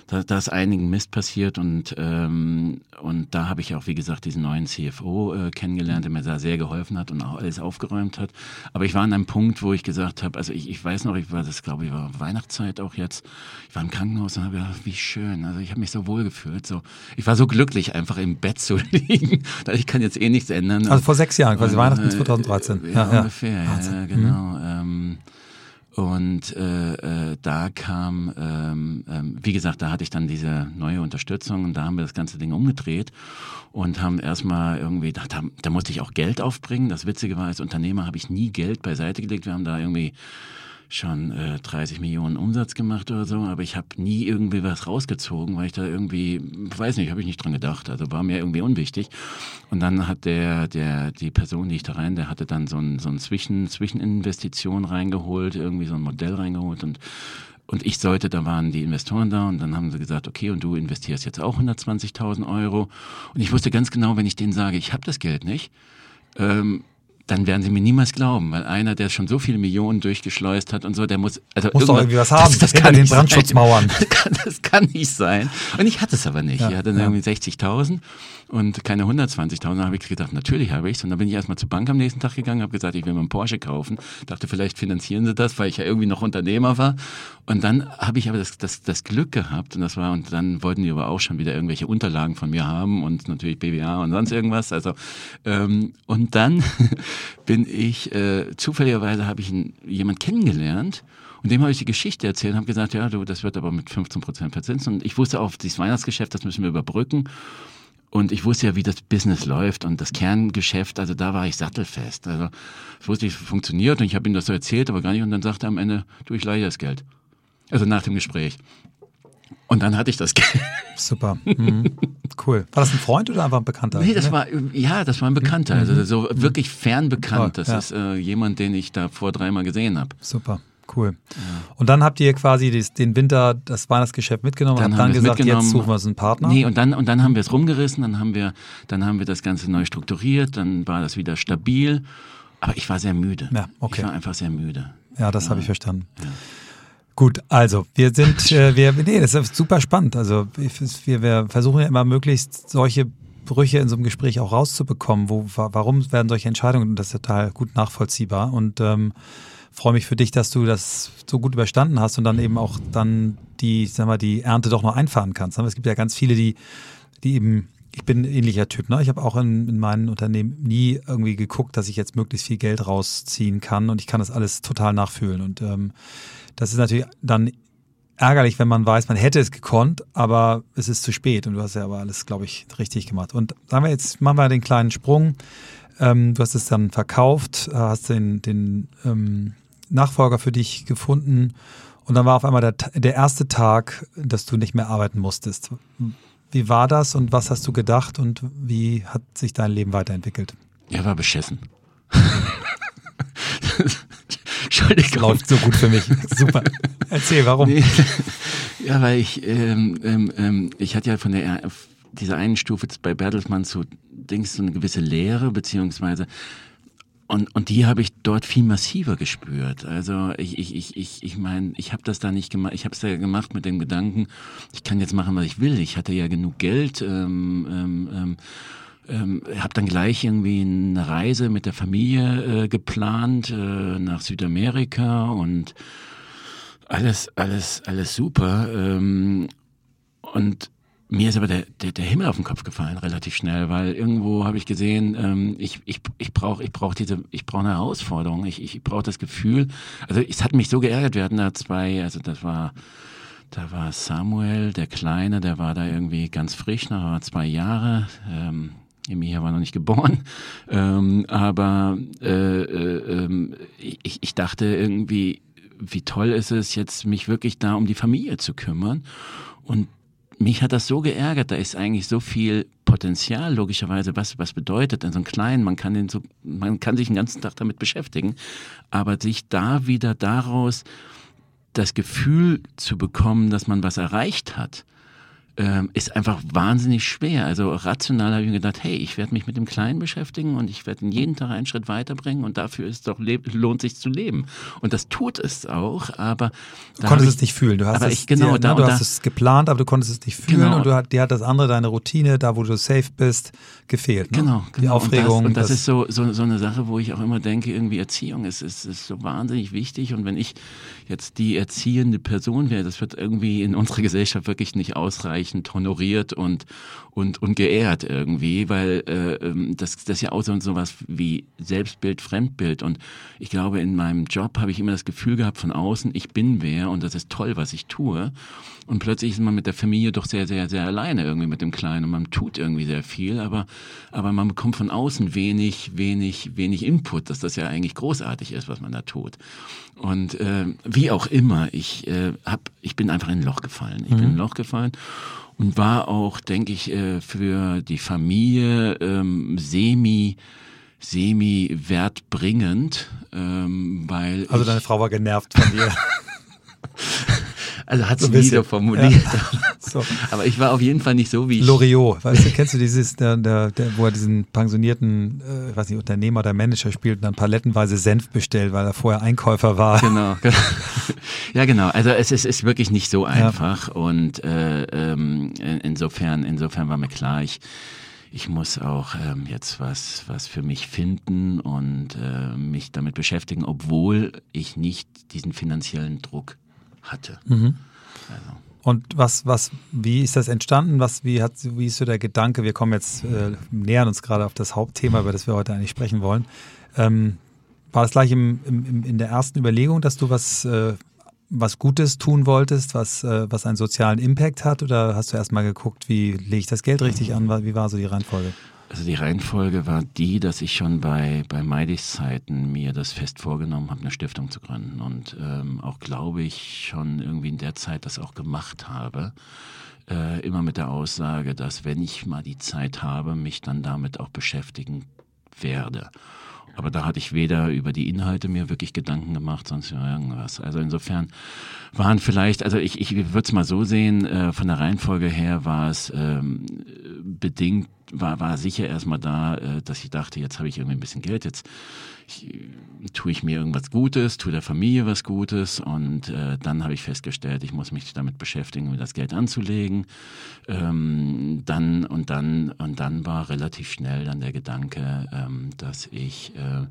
Speaker 2: da, da ist einigen Mist passiert und, ähm, und da habe ich auch, wie gesagt, diesen neuen CFO äh, kennengelernt, der mir da sehr geholfen hat und auch alles aufgeräumt hat. Aber ich war an einem Punkt, wo ich gesagt habe, also ich, ich weiß noch, ich war das, glaube ich, war Weihnachtszeit auch jetzt. Ich war im Krankenhaus und habe gedacht, wie schön. Also ich habe mich so wohl gefühlt. So. Ich war so glücklich, einfach im Bett zu liegen. Ich kann jetzt eh nichts ändern.
Speaker 1: Also vor sechs Jahren, quasi äh, Weihnachten 2013.
Speaker 2: Ja, ja, ja. ungefähr, ja, genau. Mhm. Ähm, und äh, äh, da kam, ähm, ähm, wie gesagt, da hatte ich dann diese neue Unterstützung und da haben wir das ganze Ding umgedreht und haben erstmal irgendwie, da, da musste ich auch Geld aufbringen. Das Witzige war, als Unternehmer habe ich nie Geld beiseite gelegt. Wir haben da irgendwie schon äh, 30 Millionen Umsatz gemacht oder so, aber ich habe nie irgendwie was rausgezogen, weil ich da irgendwie, weiß nicht, habe ich nicht dran gedacht. Also war mir irgendwie unwichtig. Und dann hat der, der, die Person, die ich da rein, der hatte dann so ein, so ein Zwischen, Zwischeninvestition reingeholt, irgendwie so ein Modell reingeholt und und ich sollte, da waren die Investoren da und dann haben sie gesagt, okay, und du investierst jetzt auch 120.000 Euro. Und ich wusste ganz genau, wenn ich denen sage, ich habe das Geld nicht, ähm, dann werden sie mir niemals glauben, weil einer, der schon so viele Millionen durchgeschleust hat und so, der muss
Speaker 1: also muss doch irgendwie was haben. Das, das kann den Brandschutzmauern.
Speaker 2: Das kann, das kann, nicht sein. Und ich hatte es aber nicht. Ja, ich hatte dann ja. irgendwie 60.000 und keine 120.000. Da habe ich gedacht, natürlich habe ich es. Und dann bin ich erstmal zur Bank am nächsten Tag gegangen, habe gesagt, ich will mir einen Porsche kaufen. Dachte, vielleicht finanzieren sie das, weil ich ja irgendwie noch Unternehmer war. Und dann habe ich aber das, das, das Glück gehabt und das war, und dann wollten die aber auch schon wieder irgendwelche Unterlagen von mir haben und natürlich BWA und sonst irgendwas. Also ähm, und dann bin ich, äh, zufälligerweise habe ich einen, jemand kennengelernt und dem habe ich die Geschichte erzählt und habe gesagt, ja, du, das wird aber mit 15 Prozent verzinst. Und ich wusste auch, dieses Weihnachtsgeschäft, das müssen wir überbrücken. Und ich wusste ja, wie das Business läuft und das Kerngeschäft, also da war ich sattelfest. Also ich wusste, es funktioniert und ich habe ihm das so erzählt, aber gar nicht. Und dann sagte er am Ende, du, ich leihe das Geld. Also nach dem Gespräch. Und dann hatte ich das Geld.
Speaker 1: Super. Mhm. Cool. War das ein Freund oder einfach ein Bekannter?
Speaker 2: Nee, das war, ja, das war ein Bekannter. Also mhm. so wirklich fernbekannt. Das ja. ist äh, jemand, den ich da vor dreimal gesehen habe.
Speaker 1: Super. Cool. Ja. Und dann habt ihr quasi den Winter, das Weihnachtsgeschäft mitgenommen
Speaker 2: dann
Speaker 1: und dann gesagt, jetzt suchen wir uns einen Partner?
Speaker 2: Nee, und dann, und dann haben wir es rumgerissen, dann haben wir, dann haben wir das Ganze neu strukturiert, dann war das wieder stabil. Aber ich war sehr müde. Ja, okay. Ich war einfach sehr müde.
Speaker 1: Ja, das ja. habe ich verstanden. Ja. Gut, also wir sind, äh, wir, nee, das ist super spannend. Also wir, wir versuchen ja immer möglichst solche Brüche in so einem Gespräch auch rauszubekommen. Wo, warum werden solche Entscheidungen? Das ist total gut nachvollziehbar und ähm, freue mich für dich, dass du das so gut überstanden hast und dann eben auch dann die, sag mal, die Ernte doch noch einfahren kannst. Es gibt ja ganz viele, die, die eben ich bin ein ähnlicher Typ. Ne? Ich habe auch in, in meinen Unternehmen nie irgendwie geguckt, dass ich jetzt möglichst viel Geld rausziehen kann und ich kann das alles total nachfühlen. Und ähm, das ist natürlich dann ärgerlich, wenn man weiß, man hätte es gekonnt, aber es ist zu spät und du hast ja aber alles, glaube ich, richtig gemacht. Und sagen wir jetzt, machen wir den kleinen Sprung. Ähm, du hast es dann verkauft, hast den, den ähm, Nachfolger für dich gefunden und dann war auf einmal der, der erste Tag, dass du nicht mehr arbeiten musstest. Wie war das und was hast du gedacht und wie hat sich dein Leben weiterentwickelt?
Speaker 2: Ja, war beschissen.
Speaker 1: Entschuldigung. Läuft so gut für mich. Super. Erzähl, warum? Nee.
Speaker 2: Ja, weil ich, ähm, ähm, ähm, ich hatte ja von der dieser einen Stufe bei Bertelsmann so Dings so eine gewisse Lehre, beziehungsweise und, und die habe ich dort viel massiver gespürt. Also ich, ich, ich, ich, ich meine, ich habe das da nicht gemacht, ich habe es ja gemacht mit dem Gedanken, ich kann jetzt machen, was ich will. Ich hatte ja genug Geld. Ähm, ähm, ähm, ähm, habe dann gleich irgendwie eine Reise mit der Familie äh, geplant äh, nach Südamerika und alles, alles, alles super. Ähm, und mir ist aber der, der, der Himmel auf den Kopf gefallen relativ schnell, weil irgendwo habe ich gesehen, ähm, ich, ich, ich brauche ich brauch diese, ich brauche eine Herausforderung, ich, ich brauche das Gefühl. Also es hat mich so geärgert, wir hatten da zwei, also das war, da war Samuel, der Kleine, der war da irgendwie ganz frisch, nach zwei Jahre. Ähm, Emilia war noch nicht geboren, ähm, aber äh, äh, äh, ich, ich dachte irgendwie, wie toll ist es jetzt, mich wirklich da um die Familie zu kümmern. Und mich hat das so geärgert, da ist eigentlich so viel Potenzial, logischerweise, was, was bedeutet denn so ein Kleinen, man kann den so, man kann sich den ganzen Tag damit beschäftigen, aber sich da wieder daraus das Gefühl zu bekommen, dass man was erreicht hat, ähm, ist einfach wahnsinnig schwer. Also rational habe ich mir gedacht, hey, ich werde mich mit dem Kleinen beschäftigen und ich werde ihn jeden Tag einen Schritt weiterbringen und dafür ist doch lohnt sich zu leben. Und das tut es auch, aber
Speaker 1: du konntest ich, es nicht fühlen. Du hast es,
Speaker 2: ich, genau,
Speaker 1: dir,
Speaker 2: da,
Speaker 1: ne, du hast es geplant, aber du konntest es nicht fühlen genau. und du hat, dir hat das andere, deine Routine, da wo du safe bist, gefehlt.
Speaker 2: Ne? Genau, genau.
Speaker 1: Die Aufregung.
Speaker 2: Und das, und das, das ist so, so, so eine Sache, wo ich auch immer denke, irgendwie Erziehung ist, ist, ist so wahnsinnig wichtig und wenn ich jetzt die erziehende Person wäre, das wird irgendwie in unserer Gesellschaft wirklich nicht ausreichend honoriert und, und, und geehrt irgendwie, weil äh, ähm, das, das ja auch so sowas wie Selbstbild, Fremdbild. Und ich glaube, in meinem Job habe ich immer das Gefühl gehabt von außen, ich bin wer und das ist toll, was ich tue. Und plötzlich ist man mit der Familie doch sehr, sehr, sehr alleine irgendwie mit dem Kleinen und man tut irgendwie sehr viel, aber, aber man bekommt von außen wenig, wenig, wenig Input, dass das ja eigentlich großartig ist, was man da tut. Und äh, wie auch immer, ich, äh, hab, ich bin einfach in ein Loch gefallen. Ich mhm. bin in ein Loch gefallen und war auch, denke ich, äh, für die Familie ähm, semi semi wertbringend, ähm, weil
Speaker 1: also deine Frau war genervt von dir.
Speaker 2: Also hat es so wieder formuliert. Ja. So. Aber ich war auf jeden Fall nicht so wie ich.
Speaker 1: Loriot, weißt du, kennst du dieses, der, der, der, wo er diesen pensionierten, äh, weiß nicht, Unternehmer oder Manager spielt und dann palettenweise Senf bestellt, weil er vorher Einkäufer war.
Speaker 2: Genau. ja, genau. Also es ist, ist wirklich nicht so einfach. Ja. Und äh, ähm, insofern, insofern war mir klar, ich ich muss auch ähm, jetzt was, was für mich finden und äh, mich damit beschäftigen, obwohl ich nicht diesen finanziellen Druck hatte.
Speaker 1: Mhm. Also. Und was, was, wie ist das entstanden? Was, wie hat, wie ist so der Gedanke? Wir kommen jetzt, äh, nähern uns gerade auf das Hauptthema, über das wir heute eigentlich sprechen wollen. Ähm, war das gleich im, im, in der ersten Überlegung, dass du was, äh, was Gutes tun wolltest, was, äh, was einen sozialen Impact hat? Oder hast du erst mal geguckt, wie lege ich das Geld richtig an? Wie war so die Reihenfolge?
Speaker 2: Also die Reihenfolge war die, dass ich schon bei, bei Meidis Zeiten mir das fest vorgenommen habe, eine Stiftung zu gründen. Und ähm, auch glaube ich schon irgendwie in der Zeit das auch gemacht habe. Äh, immer mit der Aussage, dass wenn ich mal die Zeit habe, mich dann damit auch beschäftigen werde. Aber da hatte ich weder über die Inhalte mir wirklich Gedanken gemacht, sonst irgendwas. Also insofern waren vielleicht, also ich, ich würde es mal so sehen, äh, von der Reihenfolge her war es ähm, bedingt war, war sicher erstmal da, äh, dass ich dachte, jetzt habe ich irgendwie ein bisschen Geld, jetzt ich, tue ich mir irgendwas Gutes, tue der Familie was Gutes und äh, dann habe ich festgestellt, ich muss mich damit beschäftigen, mir das Geld anzulegen. Ähm, dann und dann und dann war relativ schnell dann der Gedanke, ähm, dass ich äh,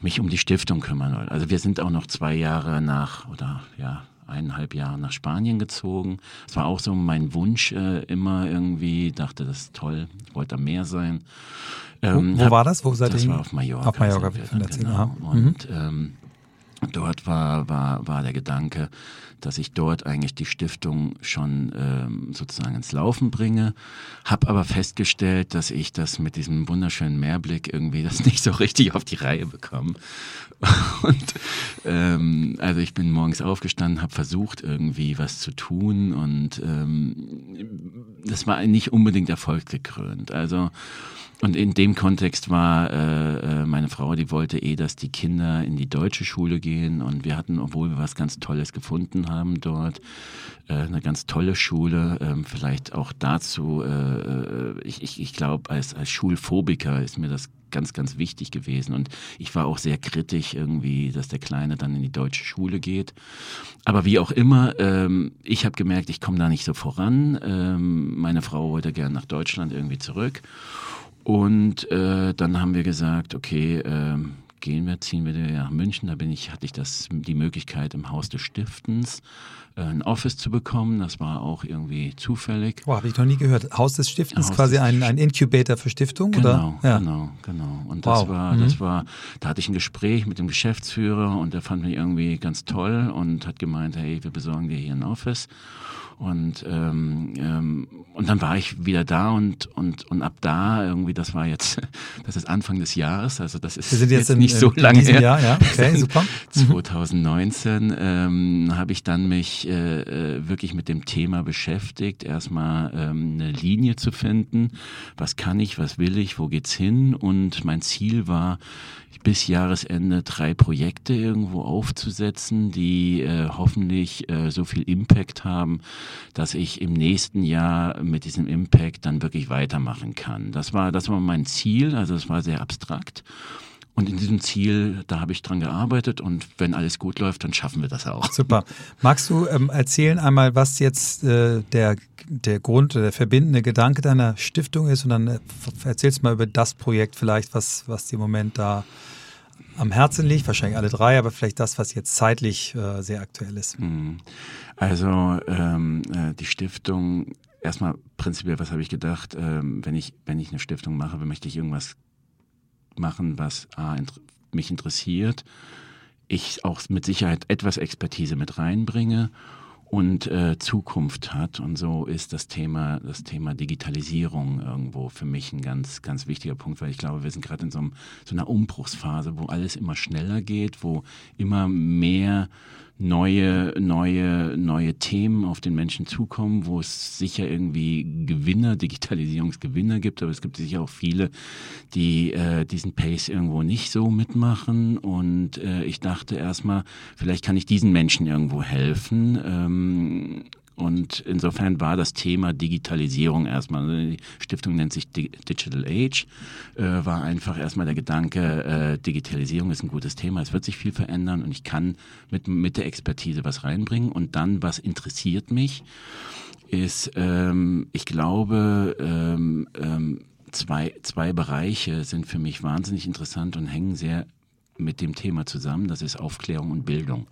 Speaker 2: mich um die Stiftung kümmern soll. Also wir sind auch noch zwei Jahre nach oder ja eineinhalb Jahre nach Spanien gezogen. Es war auch so mein Wunsch äh, immer irgendwie, dachte, das ist toll, ich wollte am Meer sein.
Speaker 1: Ähm, wo, wo war das? Wo seid
Speaker 2: das war auf Mallorca.
Speaker 1: Auf Mallorca,
Speaker 2: von der genau. Und mhm. ähm, dort war, war, war der Gedanke, dass ich dort eigentlich die Stiftung schon ähm, sozusagen ins Laufen bringe, habe aber festgestellt, dass ich das mit diesem wunderschönen Meerblick irgendwie das nicht so richtig auf die Reihe bekomme. Und ähm, also ich bin morgens aufgestanden, habe versucht irgendwie was zu tun und ähm, das war nicht unbedingt erfolgsgekrönt. Also und in dem Kontext war äh, äh, meine Frau, die wollte eh, dass die Kinder in die deutsche Schule gehen. Und wir hatten, obwohl wir was ganz Tolles gefunden haben dort, äh, eine ganz tolle Schule. Ähm, vielleicht auch dazu, äh, äh ich, ich, ich glaube, als, als Schulphobiker ist mir das ganz, ganz wichtig gewesen. Und ich war auch sehr kritisch irgendwie, dass der Kleine dann in die deutsche Schule geht. Aber wie auch immer, ähm, ich habe gemerkt, ich komme da nicht so voran. Ähm, meine Frau wollte gerne nach Deutschland irgendwie zurück. Und äh, dann haben wir gesagt, okay, äh, gehen wir, ziehen wir nach München. Da bin ich, hatte ich das, die Möglichkeit im Haus des Stiftens äh, ein Office zu bekommen. Das war auch irgendwie zufällig.
Speaker 1: Boah, habe ich noch nie gehört. Haus des Stiftens, Haus quasi ein, ein Incubator für Stiftung,
Speaker 2: genau,
Speaker 1: oder?
Speaker 2: Ja. Genau, genau. Und das wow. war, das mhm. war, da hatte ich ein Gespräch mit dem Geschäftsführer und der fand mich irgendwie ganz toll und hat gemeint, hey, wir besorgen dir hier ein Office. Und ähm, ähm, und dann war ich wieder da und, und, und ab da irgendwie, das war jetzt, das ist Anfang des Jahres, also das ist
Speaker 1: jetzt,
Speaker 2: jetzt nicht
Speaker 1: in,
Speaker 2: so
Speaker 1: in
Speaker 2: lange her.
Speaker 1: Jahr, ja, okay, super.
Speaker 2: 2019 mhm. ähm, habe ich dann mich äh, äh, wirklich mit dem Thema beschäftigt, erstmal ähm, eine Linie zu finden, was kann ich, was will ich, wo geht's hin und mein Ziel war, bis Jahresende drei Projekte irgendwo aufzusetzen, die äh, hoffentlich äh, so viel Impact haben, dass ich im nächsten Jahr mit diesem Impact dann wirklich weitermachen kann. Das war, das war mein Ziel, also es war sehr abstrakt. Und in diesem Ziel, da habe ich dran gearbeitet und wenn alles gut läuft, dann schaffen wir das auch.
Speaker 1: Super. Magst du ähm, erzählen einmal, was jetzt äh, der, der Grund, der verbindende Gedanke deiner Stiftung ist und dann äh, erzählst du mal über das Projekt vielleicht, was, was dir im Moment da am Herzen liegt, wahrscheinlich alle drei, aber vielleicht das, was jetzt zeitlich äh, sehr aktuell ist.
Speaker 2: Hm. Also ähm, äh, die Stiftung, erstmal prinzipiell, was habe ich gedacht, ähm, wenn, ich, wenn ich eine Stiftung mache, möchte ich irgendwas machen, was A, int mich interessiert, ich auch mit Sicherheit etwas Expertise mit reinbringe und äh, Zukunft hat. Und so ist das Thema, das Thema Digitalisierung irgendwo für mich ein ganz, ganz wichtiger Punkt, weil ich glaube, wir sind gerade in so, einem, so einer Umbruchsphase, wo alles immer schneller geht, wo immer mehr neue, neue, neue Themen auf den Menschen zukommen, wo es sicher irgendwie Gewinner, Digitalisierungsgewinner gibt, aber es gibt sicher auch viele, die äh, diesen Pace irgendwo nicht so mitmachen. Und äh, ich dachte erstmal, vielleicht kann ich diesen Menschen irgendwo helfen. Ähm, und insofern war das Thema Digitalisierung erstmal, also die Stiftung nennt sich Digital Age, äh, war einfach erstmal der Gedanke, äh, Digitalisierung ist ein gutes Thema, es wird sich viel verändern und ich kann mit, mit der Expertise was reinbringen. Und dann, was interessiert mich, ist, ähm, ich glaube, ähm, ähm, zwei, zwei Bereiche sind für mich wahnsinnig interessant und hängen sehr mit dem Thema zusammen. Das ist Aufklärung und Bildung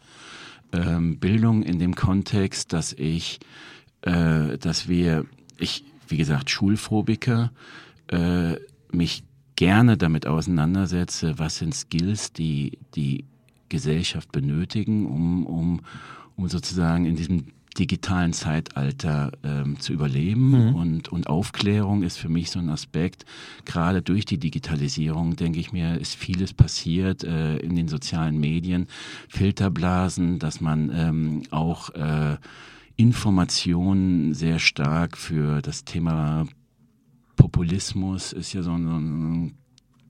Speaker 2: ähm, Bildung in dem Kontext, dass ich, äh, dass wir, ich, wie gesagt, Schulphobiker, äh, mich gerne damit auseinandersetze, was sind Skills, die die Gesellschaft benötigen, um, um, um sozusagen in diesem digitalen Zeitalter ähm, zu überleben. Mhm. Und, und Aufklärung ist für mich so ein Aspekt. Gerade durch die Digitalisierung, denke ich mir, ist vieles passiert äh, in den sozialen Medien. Filterblasen, dass man ähm, auch äh, Informationen sehr stark für das Thema Populismus ist ja so ein, so ein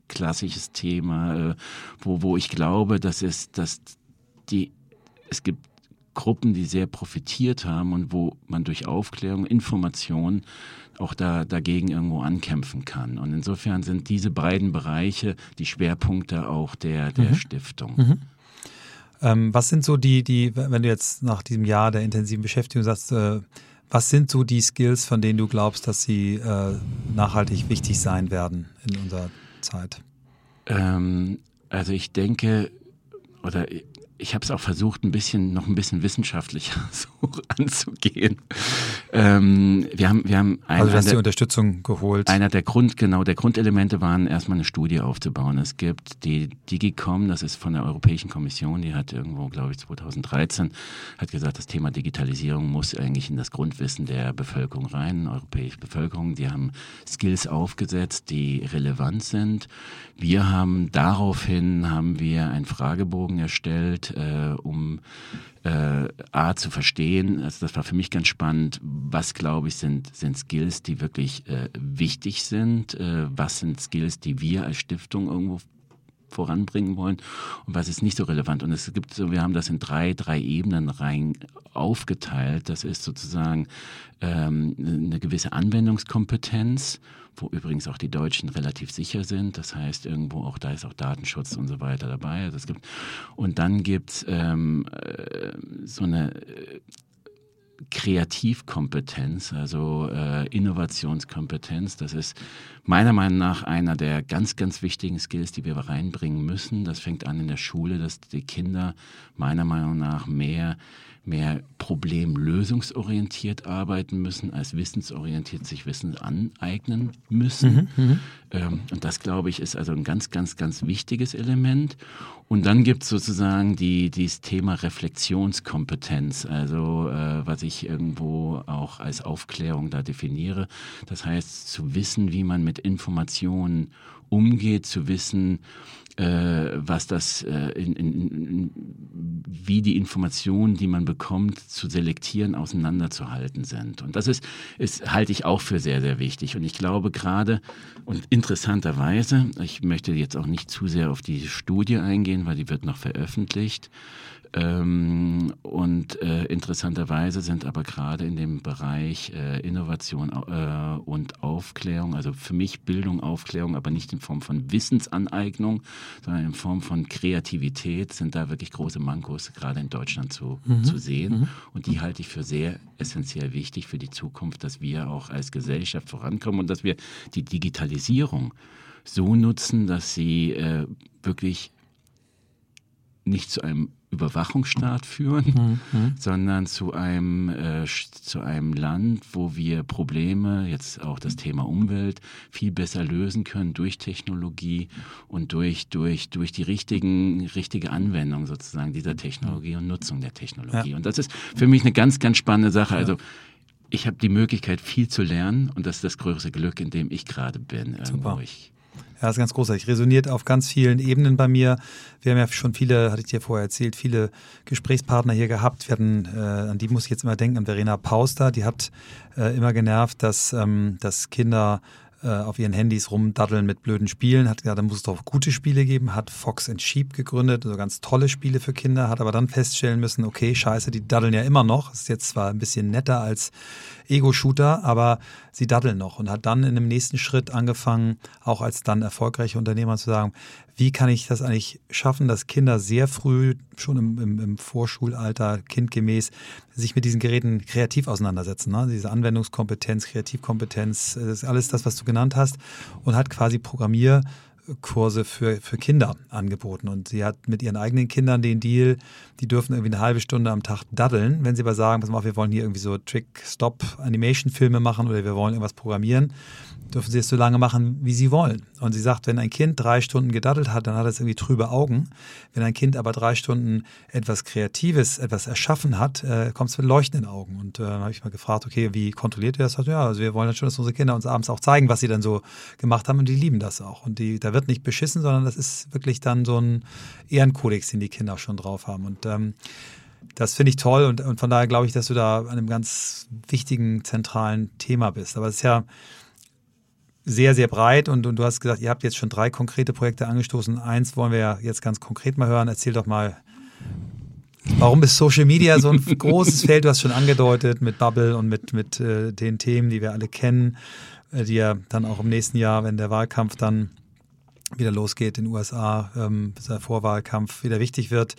Speaker 2: klassisches Thema, äh, wo, wo ich glaube, dass es, dass die, es gibt Gruppen, die sehr profitiert haben und wo man durch Aufklärung, Information auch da dagegen irgendwo ankämpfen kann. Und insofern sind diese beiden Bereiche die Schwerpunkte auch der, der mhm. Stiftung. Mhm.
Speaker 1: Ähm, was sind so die, die, wenn du jetzt nach diesem Jahr der intensiven Beschäftigung sagst, äh, was sind so die Skills, von denen du glaubst, dass sie äh, nachhaltig wichtig sein werden in unserer Zeit?
Speaker 2: Ähm, also ich denke, oder ich habe es auch versucht, ein bisschen noch ein bisschen wissenschaftlicher so anzugehen. Ähm, wir haben, wir haben
Speaker 1: ein, also du hast die Unterstützung geholt.
Speaker 2: Einer der Grund, genau, der Grundelemente waren erstmal eine Studie aufzubauen. Es gibt die Digicom, das ist von der Europäischen Kommission, die hat irgendwo, glaube ich, 2013 hat gesagt, das Thema Digitalisierung muss eigentlich in das Grundwissen der Bevölkerung rein, europäische Bevölkerung. Die haben Skills aufgesetzt, die relevant sind. Wir haben daraufhin haben wir einen Fragebogen erstellt äh, um äh, A zu verstehen, also das war für mich ganz spannend, was glaube ich sind, sind Skills, die wirklich äh, wichtig sind, äh, was sind Skills, die wir als Stiftung irgendwo voranbringen wollen und was ist nicht so relevant. Und es gibt so, wir haben das in drei, drei Ebenen rein aufgeteilt. Das ist sozusagen ähm, eine gewisse Anwendungskompetenz, wo übrigens auch die Deutschen relativ sicher sind. Das heißt, irgendwo auch da ist auch Datenschutz und so weiter dabei. Also es gibt, und dann gibt es ähm, äh, so eine äh, Kreativkompetenz, also äh, Innovationskompetenz. Das ist meiner Meinung nach einer der ganz, ganz wichtigen Skills, die wir reinbringen müssen. Das fängt an in der Schule, dass die Kinder meiner Meinung nach mehr mehr problemlösungsorientiert arbeiten müssen, als wissensorientiert sich Wissen aneignen müssen. Mhm, mhm, ähm, und das, glaube ich, ist also ein ganz, ganz, ganz wichtiges Element. Und dann gibt es sozusagen die, dieses Thema Reflexionskompetenz, also äh, was ich irgendwo auch als Aufklärung da definiere. Das heißt, zu wissen, wie man mit Informationen umgeht, zu wissen, was das, äh, in, in, in, wie die Informationen, die man bekommt, zu selektieren, auseinanderzuhalten sind. Und das ist, ist, halte ich auch für sehr, sehr wichtig. Und ich glaube gerade und interessanterweise, ich möchte jetzt auch nicht zu sehr auf die Studie eingehen, weil die wird noch veröffentlicht. Ähm, und äh, interessanterweise sind aber gerade in dem Bereich äh, Innovation äh, und Aufklärung, also für mich Bildung, Aufklärung, aber nicht in Form von Wissensaneignung, sondern in Form von Kreativität, sind da wirklich große Mankos gerade in Deutschland zu, mhm. zu sehen. Mhm. Und die halte ich für sehr essentiell wichtig für die Zukunft, dass wir auch als Gesellschaft vorankommen und dass wir die Digitalisierung so nutzen, dass sie äh, wirklich nicht zu einem Überwachungsstaat führen, mhm. mhm. sondern zu einem, äh, zu einem Land, wo wir Probleme, jetzt auch das Thema Umwelt, viel besser lösen können durch Technologie und durch, durch, durch die richtigen, richtige Anwendung sozusagen dieser Technologie und Nutzung der Technologie. Ja. Und das ist für mich eine ganz, ganz spannende Sache. Also ich habe die Möglichkeit, viel zu lernen und das ist das größte Glück, in dem ich gerade bin.
Speaker 1: Super. Ich ja, ist ganz großartig. Resoniert auf ganz vielen Ebenen bei mir. Wir haben ja schon viele, hatte ich dir vorher erzählt, viele Gesprächspartner hier gehabt. Wir hatten, äh, an die muss ich jetzt immer denken, an Verena Pauster. Die hat äh, immer genervt, dass, ähm, dass Kinder äh, auf ihren Handys rumdaddeln mit blöden Spielen, hat gesagt, da muss es doch gute Spiele geben, hat Fox and Sheep gegründet, also ganz tolle Spiele für Kinder, hat aber dann feststellen müssen, okay, scheiße, die daddeln ja immer noch, ist jetzt zwar ein bisschen netter als Ego-Shooter, aber sie daddeln noch und hat dann in dem nächsten Schritt angefangen, auch als dann erfolgreicher Unternehmer zu sagen, wie kann ich das eigentlich schaffen, dass Kinder sehr früh, schon im, im, im Vorschulalter, kindgemäß, sich mit diesen Geräten kreativ auseinandersetzen. Ne? Diese Anwendungskompetenz, Kreativkompetenz, das ist alles das, was du genannt hast und hat quasi Programmier Kurse für, für Kinder angeboten. Und sie hat mit ihren eigenen Kindern den Deal, die dürfen irgendwie eine halbe Stunde am Tag daddeln. Wenn sie aber sagen, pass mal auf, wir wollen hier irgendwie so Trick-Stop-Animation-Filme machen oder wir wollen irgendwas programmieren, dürfen sie es so lange machen, wie sie wollen. Und sie sagt, wenn ein Kind drei Stunden gedaddelt hat, dann hat es irgendwie trübe Augen. Wenn ein Kind aber drei Stunden etwas Kreatives, etwas erschaffen hat, äh, kommt es mit leuchtenden Augen. Und äh, habe ich mal gefragt, okay, wie kontrolliert ihr das? Ja, also wir wollen dann schon, dass unsere Kinder uns abends auch zeigen, was sie dann so gemacht haben und die lieben das auch. Und die, da wird nicht beschissen, sondern das ist wirklich dann so ein Ehrenkodex, den die Kinder schon drauf haben. Und ähm, das finde ich toll und, und von daher glaube ich, dass du da an einem ganz wichtigen, zentralen Thema bist. Aber es ist ja, sehr, sehr breit und, und du hast gesagt, ihr habt jetzt schon drei konkrete Projekte angestoßen. Eins wollen wir ja jetzt ganz konkret mal hören. Erzähl doch mal, warum ist Social Media so ein großes Feld? Du hast schon angedeutet mit Bubble und mit, mit äh, den Themen, die wir alle kennen, äh, die ja dann auch im nächsten Jahr, wenn der Wahlkampf dann wieder losgeht in den USA, ähm, der Vorwahlkampf wieder wichtig wird.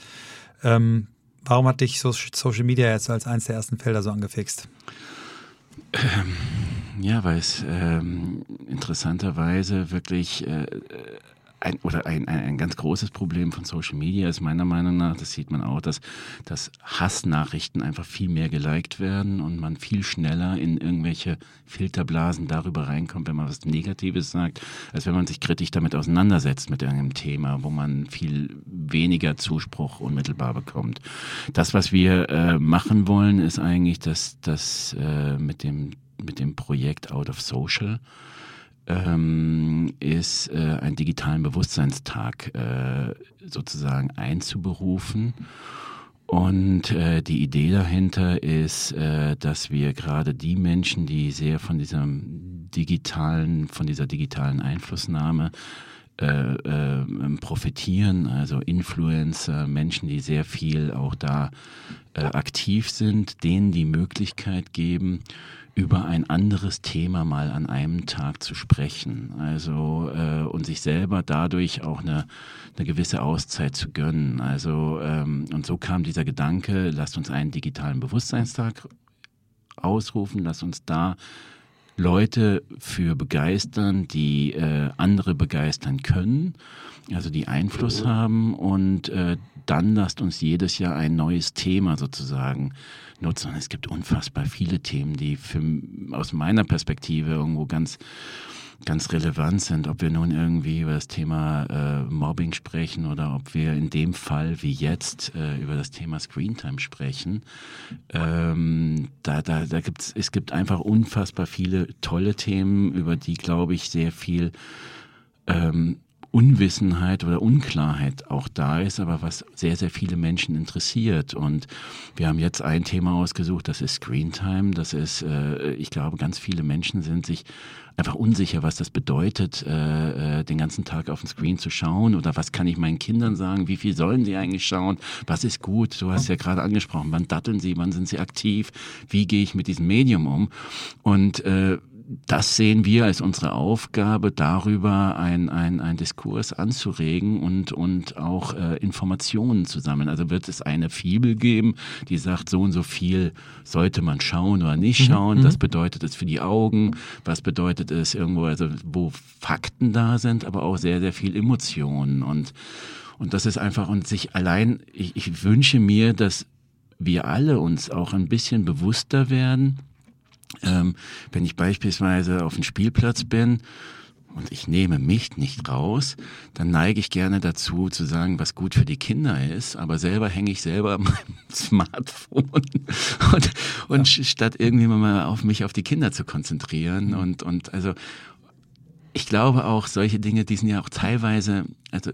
Speaker 1: Ähm, warum hat dich Social Media jetzt als eines der ersten Felder so angefixt?
Speaker 2: Ähm, ja, weil es ähm, interessanterweise wirklich äh, ein, oder ein, ein, ein, ganz großes Problem von Social Media ist meiner Meinung nach, das sieht man auch, dass, dass Hassnachrichten einfach viel mehr geliked werden und man viel schneller in irgendwelche Filterblasen darüber reinkommt, wenn man was Negatives sagt, als wenn man sich kritisch damit auseinandersetzt mit irgendeinem Thema, wo man viel weniger Zuspruch unmittelbar bekommt. Das, was wir äh, machen wollen, ist eigentlich, dass das äh, mit dem mit dem Projekt Out of Social ähm, ist, äh, einen digitalen Bewusstseinstag äh, sozusagen einzuberufen. Und äh, die Idee dahinter ist, äh, dass wir gerade die Menschen, die sehr von diesem digitalen, von dieser digitalen Einflussnahme äh, äh, profitieren, also Influencer, Menschen, die sehr viel auch da äh, aktiv sind, denen die Möglichkeit geben, über ein anderes Thema mal an einem Tag zu sprechen. Also äh, und sich selber dadurch auch eine, eine gewisse Auszeit zu gönnen. Also ähm, und so kam dieser Gedanke, lasst uns einen digitalen Bewusstseinstag ausrufen, lasst uns da Leute für begeistern, die äh, andere begeistern können, also die Einfluss haben und äh, dann lasst uns jedes Jahr ein neues Thema sozusagen nutzen. Und es gibt unfassbar viele Themen, die für, aus meiner Perspektive irgendwo ganz ganz relevant sind, ob wir nun irgendwie über das Thema äh, Mobbing sprechen oder ob wir in dem Fall wie jetzt äh, über das Thema Screentime sprechen. Ähm, da, da, da gibt's, es gibt einfach unfassbar viele tolle Themen, über die, glaube ich, sehr viel ähm, Unwissenheit oder Unklarheit auch da ist, aber was sehr, sehr viele Menschen interessiert. Und wir haben jetzt ein Thema ausgesucht, das ist Screentime. Das ist, äh, ich glaube, ganz viele Menschen sind sich einfach unsicher, was das bedeutet, äh, äh, den ganzen Tag auf den Screen zu schauen. Oder was kann ich meinen Kindern sagen, wie viel sollen sie eigentlich schauen, was ist gut, du hast ja gerade angesprochen, wann datteln sie, wann sind sie aktiv, wie gehe ich mit diesem Medium um? Und äh, das sehen wir als unsere Aufgabe, darüber ein, ein, ein Diskurs anzuregen und, und auch äh, Informationen zu sammeln. Also wird es eine Fibel geben, die sagt, so und so viel sollte man schauen oder nicht mhm, schauen. Mhm. Das bedeutet es für die Augen. Was bedeutet es irgendwo, also wo Fakten da sind, aber auch sehr, sehr viel Emotionen. Und, und das ist einfach, und sich allein, ich, ich wünsche mir, dass wir alle uns auch ein bisschen bewusster werden, ähm, wenn ich beispielsweise auf dem Spielplatz bin und ich nehme mich nicht raus, dann neige ich gerne dazu zu sagen, was gut für die Kinder ist, aber selber hänge ich selber an meinem Smartphone und, und ja. statt irgendwie mal auf mich auf die Kinder zu konzentrieren mhm. und, und also ich glaube auch solche Dinge, die sind ja auch teilweise, also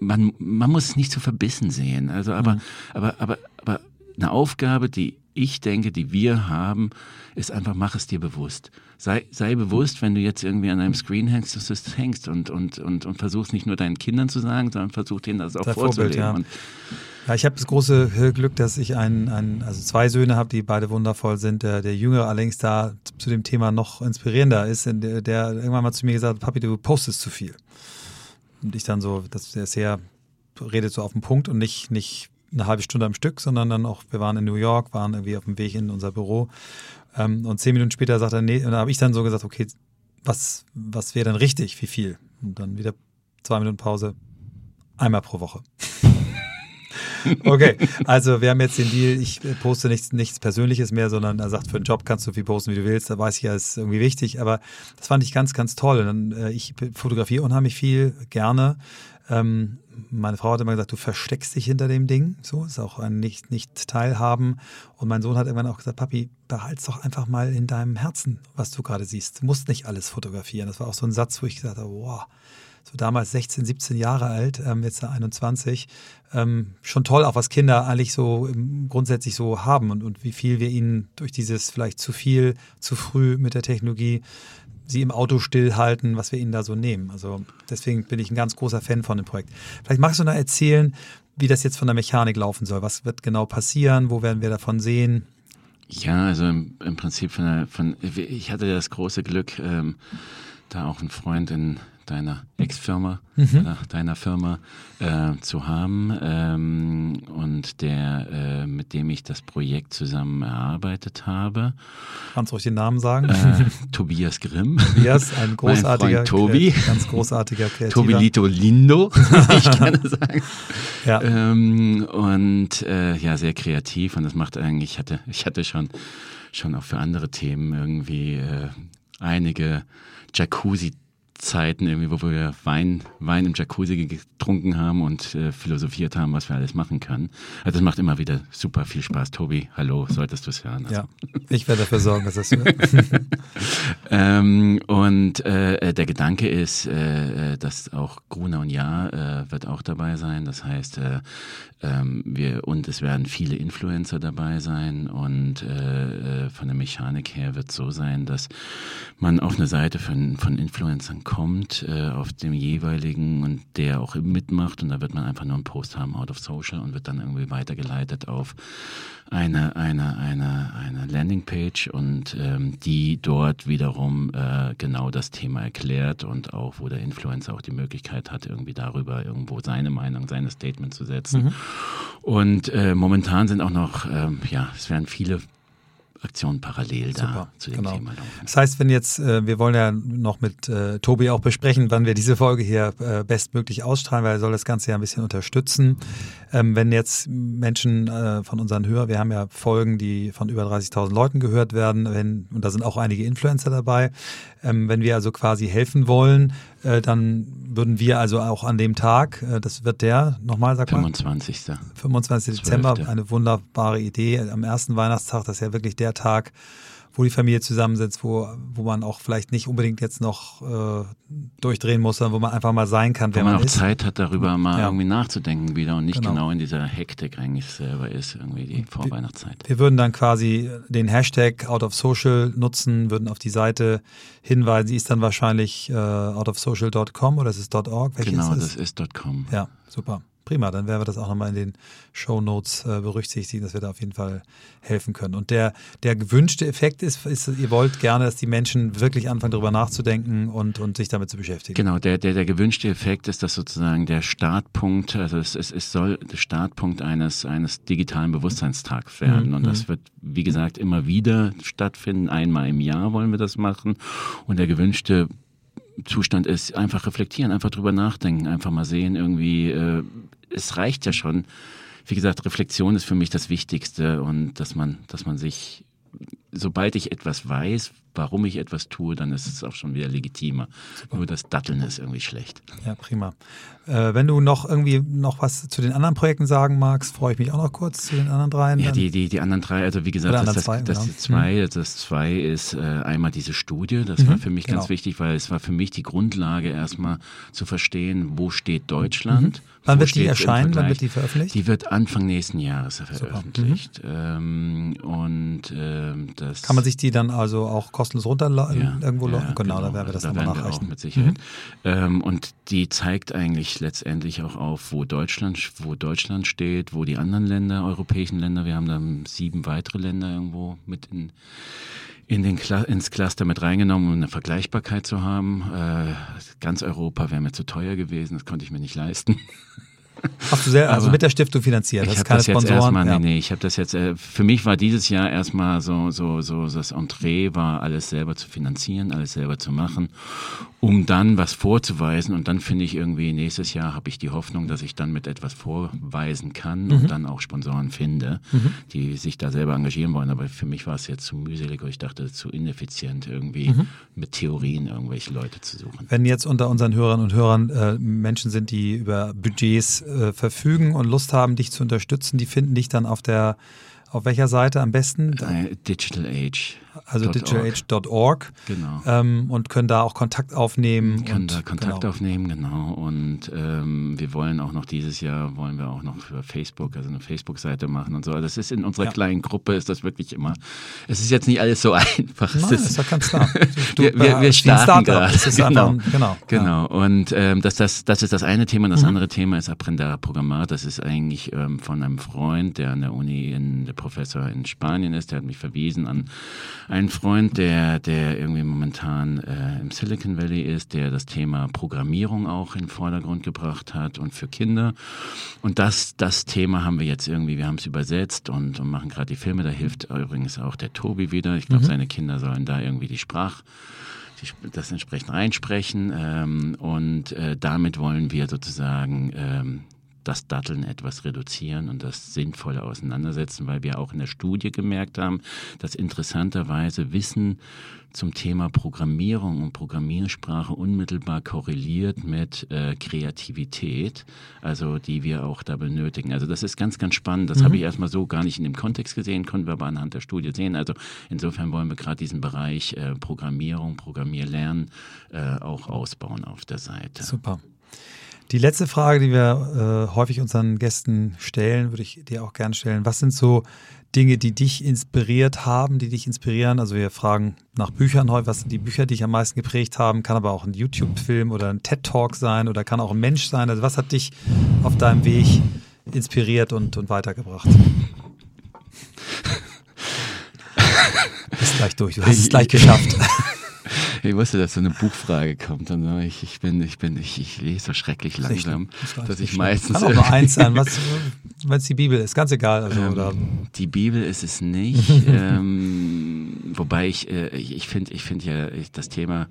Speaker 2: man, man muss es nicht so verbissen sehen. Also aber, mhm. aber, aber, aber eine Aufgabe, die ich denke, die wir haben, ist einfach, mach es dir bewusst. Sei, sei bewusst, wenn du jetzt irgendwie an einem Screen hängst, dass du es hängst und, und, und, und versuchst nicht nur deinen Kindern zu sagen, sondern versuch denen das auch Der vorzuleben. Vorbild,
Speaker 1: ja. ja. ich habe das große Glück, dass ich einen, einen also zwei Söhne habe, die beide wundervoll sind. Der, der Jüngere allerdings da zu dem Thema noch inspirierender ist, der, der irgendwann mal zu mir gesagt hat, Papi, du postest zu viel. Und ich dann so, das ist sehr, redet so auf den Punkt und nicht, nicht eine halbe Stunde am Stück, sondern dann auch, wir waren in New York, waren irgendwie auf dem Weg in unser Büro. Ähm, und zehn Minuten später sagt er, nee, und da habe ich dann so gesagt, okay, was, was wäre denn richtig, wie viel? Und dann wieder zwei Minuten Pause, einmal pro Woche. okay, also wir haben jetzt den Deal, ich poste nichts, nichts Persönliches mehr, sondern er sagt, für einen Job kannst du viel posten, wie du willst. Da weiß ich ja, ist irgendwie wichtig, aber das fand ich ganz, ganz toll. Und dann, äh, ich fotografiere unheimlich viel, gerne. Ähm, meine Frau hat immer gesagt, du versteckst dich hinter dem Ding. So ist auch ein nicht, nicht teilhaben. Und mein Sohn hat irgendwann auch gesagt, Papi, behalt's doch einfach mal in deinem Herzen, was du gerade siehst. Du musst nicht alles fotografieren. Das war auch so ein Satz, wo ich gesagt habe, wow, so damals 16, 17 Jahre alt, ähm, jetzt 21, ähm, schon toll, auch was Kinder eigentlich so grundsätzlich so haben und, und wie viel wir ihnen durch dieses vielleicht zu viel, zu früh mit der Technologie sie im Auto stillhalten, was wir ihnen da so nehmen. Also deswegen bin ich ein ganz großer Fan von dem Projekt. Vielleicht magst du noch erzählen, wie das jetzt von der Mechanik laufen soll. Was wird genau passieren? Wo werden wir davon sehen?
Speaker 2: Ja, also im, im Prinzip von, von, ich hatte das große Glück, ähm, da auch einen Freund in deiner Ex-Firma, mhm. deiner Firma äh, zu haben ähm, und der, äh, mit dem ich das Projekt zusammen erarbeitet habe.
Speaker 1: Kannst du euch den Namen sagen?
Speaker 2: Äh, Tobias Grimm.
Speaker 1: Tobias, ein großartiger,
Speaker 2: Tobi.
Speaker 1: ganz großartiger Kreativer.
Speaker 2: Tobi Lito Lindo, ich es sagen. Ja. Ähm, und äh, ja, sehr kreativ und das macht eigentlich, ich hatte, ich hatte schon, schon auch für andere Themen irgendwie äh, einige Jacuzzi Zeiten irgendwie, wo wir Wein, Wein im Jacuzzi getrunken haben und äh, philosophiert haben, was wir alles machen können. Also das macht immer wieder super viel Spaß. Tobi, hallo, solltest du es hören.
Speaker 1: Also. Ja, ich werde dafür sorgen, dass es
Speaker 2: ähm, Und äh, der Gedanke ist, äh, dass auch Gruner und Ja äh, wird auch dabei sein. Das heißt, äh, ähm, wir und es werden viele Influencer dabei sein und äh, äh von der Mechanik her wird es so sein, dass man auf eine Seite von, von Influencern kommt, äh, auf dem jeweiligen und der auch mitmacht und da wird man einfach nur einen Post haben out of social und wird dann irgendwie weitergeleitet auf eine, eine, eine, eine Landingpage und ähm, die dort wiederum äh, genau das Thema erklärt und auch, wo der Influencer auch die Möglichkeit hat, irgendwie darüber irgendwo seine Meinung, seine Statement zu setzen. Mhm. Und äh, momentan sind auch noch, ähm, ja, es werden viele Aktionen parallel Super, da zu dem genau. Thema laufen.
Speaker 1: Das heißt, wenn jetzt, äh, wir wollen ja noch mit äh, Tobi auch besprechen, wann wir diese Folge hier äh, bestmöglich ausstrahlen, weil er soll das Ganze ja ein bisschen unterstützen. Ähm, wenn jetzt Menschen äh, von unseren Hörern, wir haben ja Folgen, die von über 30.000 Leuten gehört werden, wenn, und da sind auch einige Influencer dabei, ähm, wenn wir also quasi helfen wollen, äh, dann würden wir also auch an dem Tag, äh, das wird der, nochmal sag
Speaker 2: mal. 25.
Speaker 1: 25. Dezember, eine wunderbare Idee. Am ersten Weihnachtstag, das ist ja wirklich der Tag, wo die Familie zusammensitzt, wo, wo man auch vielleicht nicht unbedingt jetzt noch äh, durchdrehen muss, sondern wo man einfach mal sein kann,
Speaker 2: wo man, man auch ist. Zeit hat, darüber mal ja. irgendwie nachzudenken wieder und nicht genau. genau. in dieser Hektik eigentlich selber ist, irgendwie die Vorweihnachtszeit.
Speaker 1: Wir, wir würden dann quasi den Hashtag Out of Social nutzen, würden auf die Seite hinweisen. Die ist dann wahrscheinlich äh, outofsocial.com oder ist es .org?
Speaker 2: Welches genau, ist? das ist .com.
Speaker 1: Ja, super. Prima, dann werden wir das auch nochmal in den Show Notes äh, berücksichtigen, dass wir da auf jeden Fall helfen können. Und der, der gewünschte Effekt ist, ist, ihr wollt gerne, dass die Menschen wirklich anfangen, darüber nachzudenken und, und sich damit zu beschäftigen.
Speaker 2: Genau, der, der, der gewünschte Effekt ist, dass sozusagen der Startpunkt, also es, es, es soll der Startpunkt eines, eines digitalen Bewusstseinstags werden. Mhm. Und das mhm. wird, wie gesagt, immer wieder stattfinden. Einmal im Jahr wollen wir das machen. Und der gewünschte Zustand ist, einfach reflektieren, einfach drüber nachdenken, einfach mal sehen, irgendwie, äh, es reicht ja schon. Wie gesagt, Reflexion ist für mich das Wichtigste und dass man, dass man sich, sobald ich etwas weiß, warum ich etwas tue, dann ist es auch schon wieder legitimer. Super. Nur das Datteln ist irgendwie schlecht.
Speaker 1: Ja, prima. Äh, wenn du noch irgendwie noch was zu den anderen Projekten sagen magst, freue ich mich auch noch kurz zu den anderen dreien.
Speaker 2: Ja, die, die, die anderen drei, also wie gesagt, das, das, zwei, das, genau. zwei, mhm. das zwei ist äh, einmal diese Studie, das mhm, war für mich genau. ganz wichtig, weil es war für mich die Grundlage erstmal zu verstehen, wo steht Deutschland. Mhm.
Speaker 1: Wann wird die erscheinen? Wann wird die veröffentlicht?
Speaker 2: Die wird Anfang nächsten Jahres veröffentlicht. Mhm. Ähm, und ähm, das
Speaker 1: Kann man sich die dann also auch kostenlos runterladen, ja, irgendwo ja, genau, genau, da werden wir das da nochmal nachreichen.
Speaker 2: mit Sicherheit. Mhm. Ähm, und die zeigt eigentlich letztendlich auch auf, wo Deutschland, wo Deutschland steht, wo die anderen Länder, europäischen Länder, wir haben dann sieben weitere Länder irgendwo mit in, in den Cl ins Cluster mit reingenommen, um eine Vergleichbarkeit zu haben. Äh, ganz Europa wäre mir zu teuer gewesen, das konnte ich mir nicht leisten.
Speaker 1: Hast du sehr, also mit der Stiftung finanziert?
Speaker 2: Ich habe das jetzt erstmal, nee, nee, ich habe das jetzt, äh, für mich war dieses Jahr erstmal so, so, so, das Entree war, alles selber zu finanzieren, alles selber zu machen, um dann was vorzuweisen und dann finde ich irgendwie, nächstes Jahr habe ich die Hoffnung, dass ich dann mit etwas vorweisen kann mhm. und dann auch Sponsoren finde, mhm. die sich da selber engagieren wollen. Aber für mich war es jetzt zu mühselig, ich dachte, zu ineffizient irgendwie mhm. mit Theorien irgendwelche Leute zu suchen.
Speaker 1: Wenn jetzt unter unseren Hörern und Hörern äh, Menschen sind, die über Budgets äh, verfügen und Lust haben, dich zu unterstützen, die finden dich dann auf der auf welcher Seite am besten?
Speaker 2: Äh, Digital Age
Speaker 1: also digitalage.org.
Speaker 2: Genau.
Speaker 1: Ähm, und können da auch Kontakt aufnehmen.
Speaker 2: Können da Kontakt genau. aufnehmen, genau. Und ähm, wir wollen auch noch dieses Jahr, wollen wir auch noch für Facebook, also eine Facebook-Seite machen und so. Also das ist in unserer ja. kleinen Gruppe, ist das wirklich immer, es ist jetzt nicht alles so einfach.
Speaker 1: Nein, es ist ja ganz klar.
Speaker 2: Du, wir, wir, wir starten gerade.
Speaker 1: Genau. genau.
Speaker 2: genau. Und ähm, das, das, das ist das eine Thema. Das mhm. andere Thema ist Aprender Programmat. Das ist eigentlich ähm, von einem Freund, der an der Uni, in, der Professor in Spanien ist, der hat mich verwiesen an ein Freund, der, der irgendwie momentan äh, im Silicon Valley ist, der das Thema Programmierung auch in den Vordergrund gebracht hat und für Kinder. Und das, das Thema haben wir jetzt irgendwie, wir haben es übersetzt und, und machen gerade die Filme. Da hilft übrigens auch der Tobi wieder. Ich glaube, mhm. seine Kinder sollen da irgendwie die Sprach das entsprechend reinsprechen ähm, und äh, damit wollen wir sozusagen ähm, das Datteln etwas reduzieren und das sinnvolle auseinandersetzen, weil wir auch in der Studie gemerkt haben, dass interessanterweise Wissen zum Thema Programmierung und Programmiersprache unmittelbar korreliert mit äh, Kreativität, also die wir auch da benötigen. Also das ist ganz, ganz spannend. Das mhm. habe ich erstmal so gar nicht in dem Kontext gesehen, konnten wir aber anhand der Studie sehen. Also insofern wollen wir gerade diesen Bereich äh, Programmierung, Programmierlernen äh, auch ausbauen auf der Seite.
Speaker 1: Super. Die letzte Frage, die wir äh, häufig unseren Gästen stellen, würde ich dir auch gerne stellen. Was sind so Dinge, die dich inspiriert haben, die dich inspirieren? Also wir fragen nach Büchern häufig, was sind die Bücher, die dich am meisten geprägt haben? Kann aber auch ein YouTube-Film oder ein TED-Talk sein oder kann auch ein Mensch sein. Also was hat dich auf deinem Weg inspiriert und, und weitergebracht? Bist gleich durch, du hast es gleich geschafft.
Speaker 2: ich wusste, dass so eine Buchfrage kommt. Und ich, ich bin, ich bin, ich, ich lese so schrecklich langsam, dass ich meistens.
Speaker 1: Kann nur eins sein. Was, es die Bibel ist, ganz egal. Also,
Speaker 2: Ähm,
Speaker 1: oder,
Speaker 2: Die Bibel ist es nicht. ähm, wobei ich, äh, ich ich finde, ich finde ja ich, das Thema.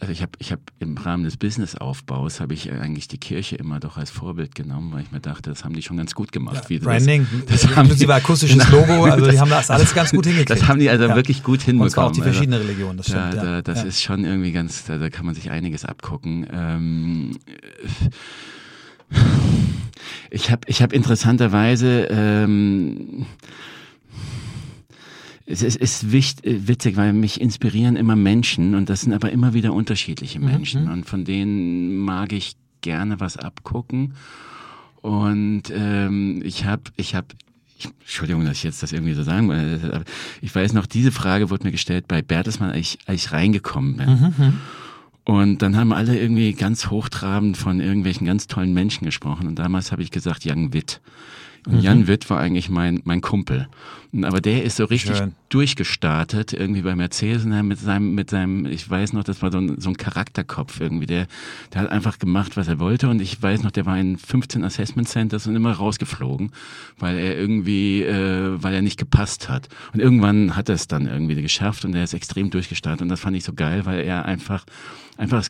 Speaker 2: Also ich habe, ich habe im Rahmen des Businessaufbaus habe ich eigentlich die Kirche immer doch als Vorbild genommen, weil ich mir dachte, das haben die schon ganz gut gemacht. sie
Speaker 1: Branding,
Speaker 2: das, das haben die,
Speaker 1: akustisches Logo, also die haben das alles ganz gut hingekriegt.
Speaker 2: das haben die also
Speaker 1: Ja.
Speaker 2: wirklich gut
Speaker 1: Und
Speaker 2: hinbekommen.
Speaker 1: zwar auch die
Speaker 2: Also,
Speaker 1: verschiedenen Religionen, das
Speaker 2: da,
Speaker 1: stimmt.
Speaker 2: da,
Speaker 1: ja.
Speaker 2: das
Speaker 1: ja.
Speaker 2: ist schon irgendwie ganz, da, da kann man sich einiges abgucken. Ähm, ich habe ich hab interessanterweise, ähm, es ist, ist wicht, äh, witzig, weil mich inspirieren immer Menschen und das sind aber immer wieder unterschiedliche
Speaker 1: Mhm,
Speaker 2: Menschen und von denen mag ich gerne was abgucken. Und ähm, ich habe, ich habe, Entschuldigung, dass ich jetzt das irgendwie so sagen will, aber ich weiß noch, diese Frage wurde mir gestellt bei Bertelsmann, als ich, als ich reingekommen bin.
Speaker 1: Mhm,
Speaker 2: Und dann haben alle irgendwie ganz hochtrabend von irgendwelchen ganz tollen Menschen gesprochen. Und damals habe ich gesagt, Jan Witt. Und Jan Witt war eigentlich mein, mein Kumpel. Aber der ist so richtig
Speaker 1: Schön.
Speaker 2: durchgestartet, irgendwie bei Mercedes und dann mit seinem, mit seinem, ich weiß noch, das war so ein, so ein Charakterkopf irgendwie. Der, der hat einfach gemacht, was er wollte. Und ich weiß noch, der war in 15 Assessment Centers und immer rausgeflogen, weil er irgendwie, äh, weil er nicht gepasst hat. Und irgendwann hat er es dann irgendwie geschafft und er ist extrem durchgestartet. Und das fand ich so geil, weil er einfach, einfach,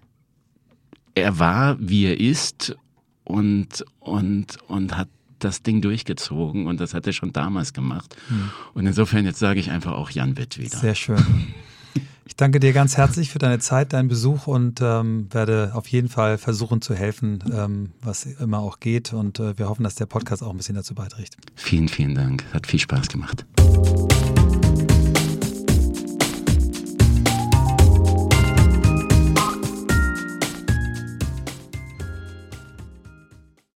Speaker 2: er war, wie er ist und, und, und hat das Ding durchgezogen und das hat er schon damals gemacht. Und insofern, jetzt sage ich einfach auch Jan Witt wieder.
Speaker 1: Sehr schön. Ich danke dir ganz herzlich für deine Zeit, deinen Besuch und ähm, werde auf jeden Fall versuchen zu helfen, ähm, was immer auch geht. Und äh, wir hoffen, dass der Podcast auch ein bisschen dazu beiträgt.
Speaker 2: Vielen, vielen Dank. Hat viel Spaß gemacht.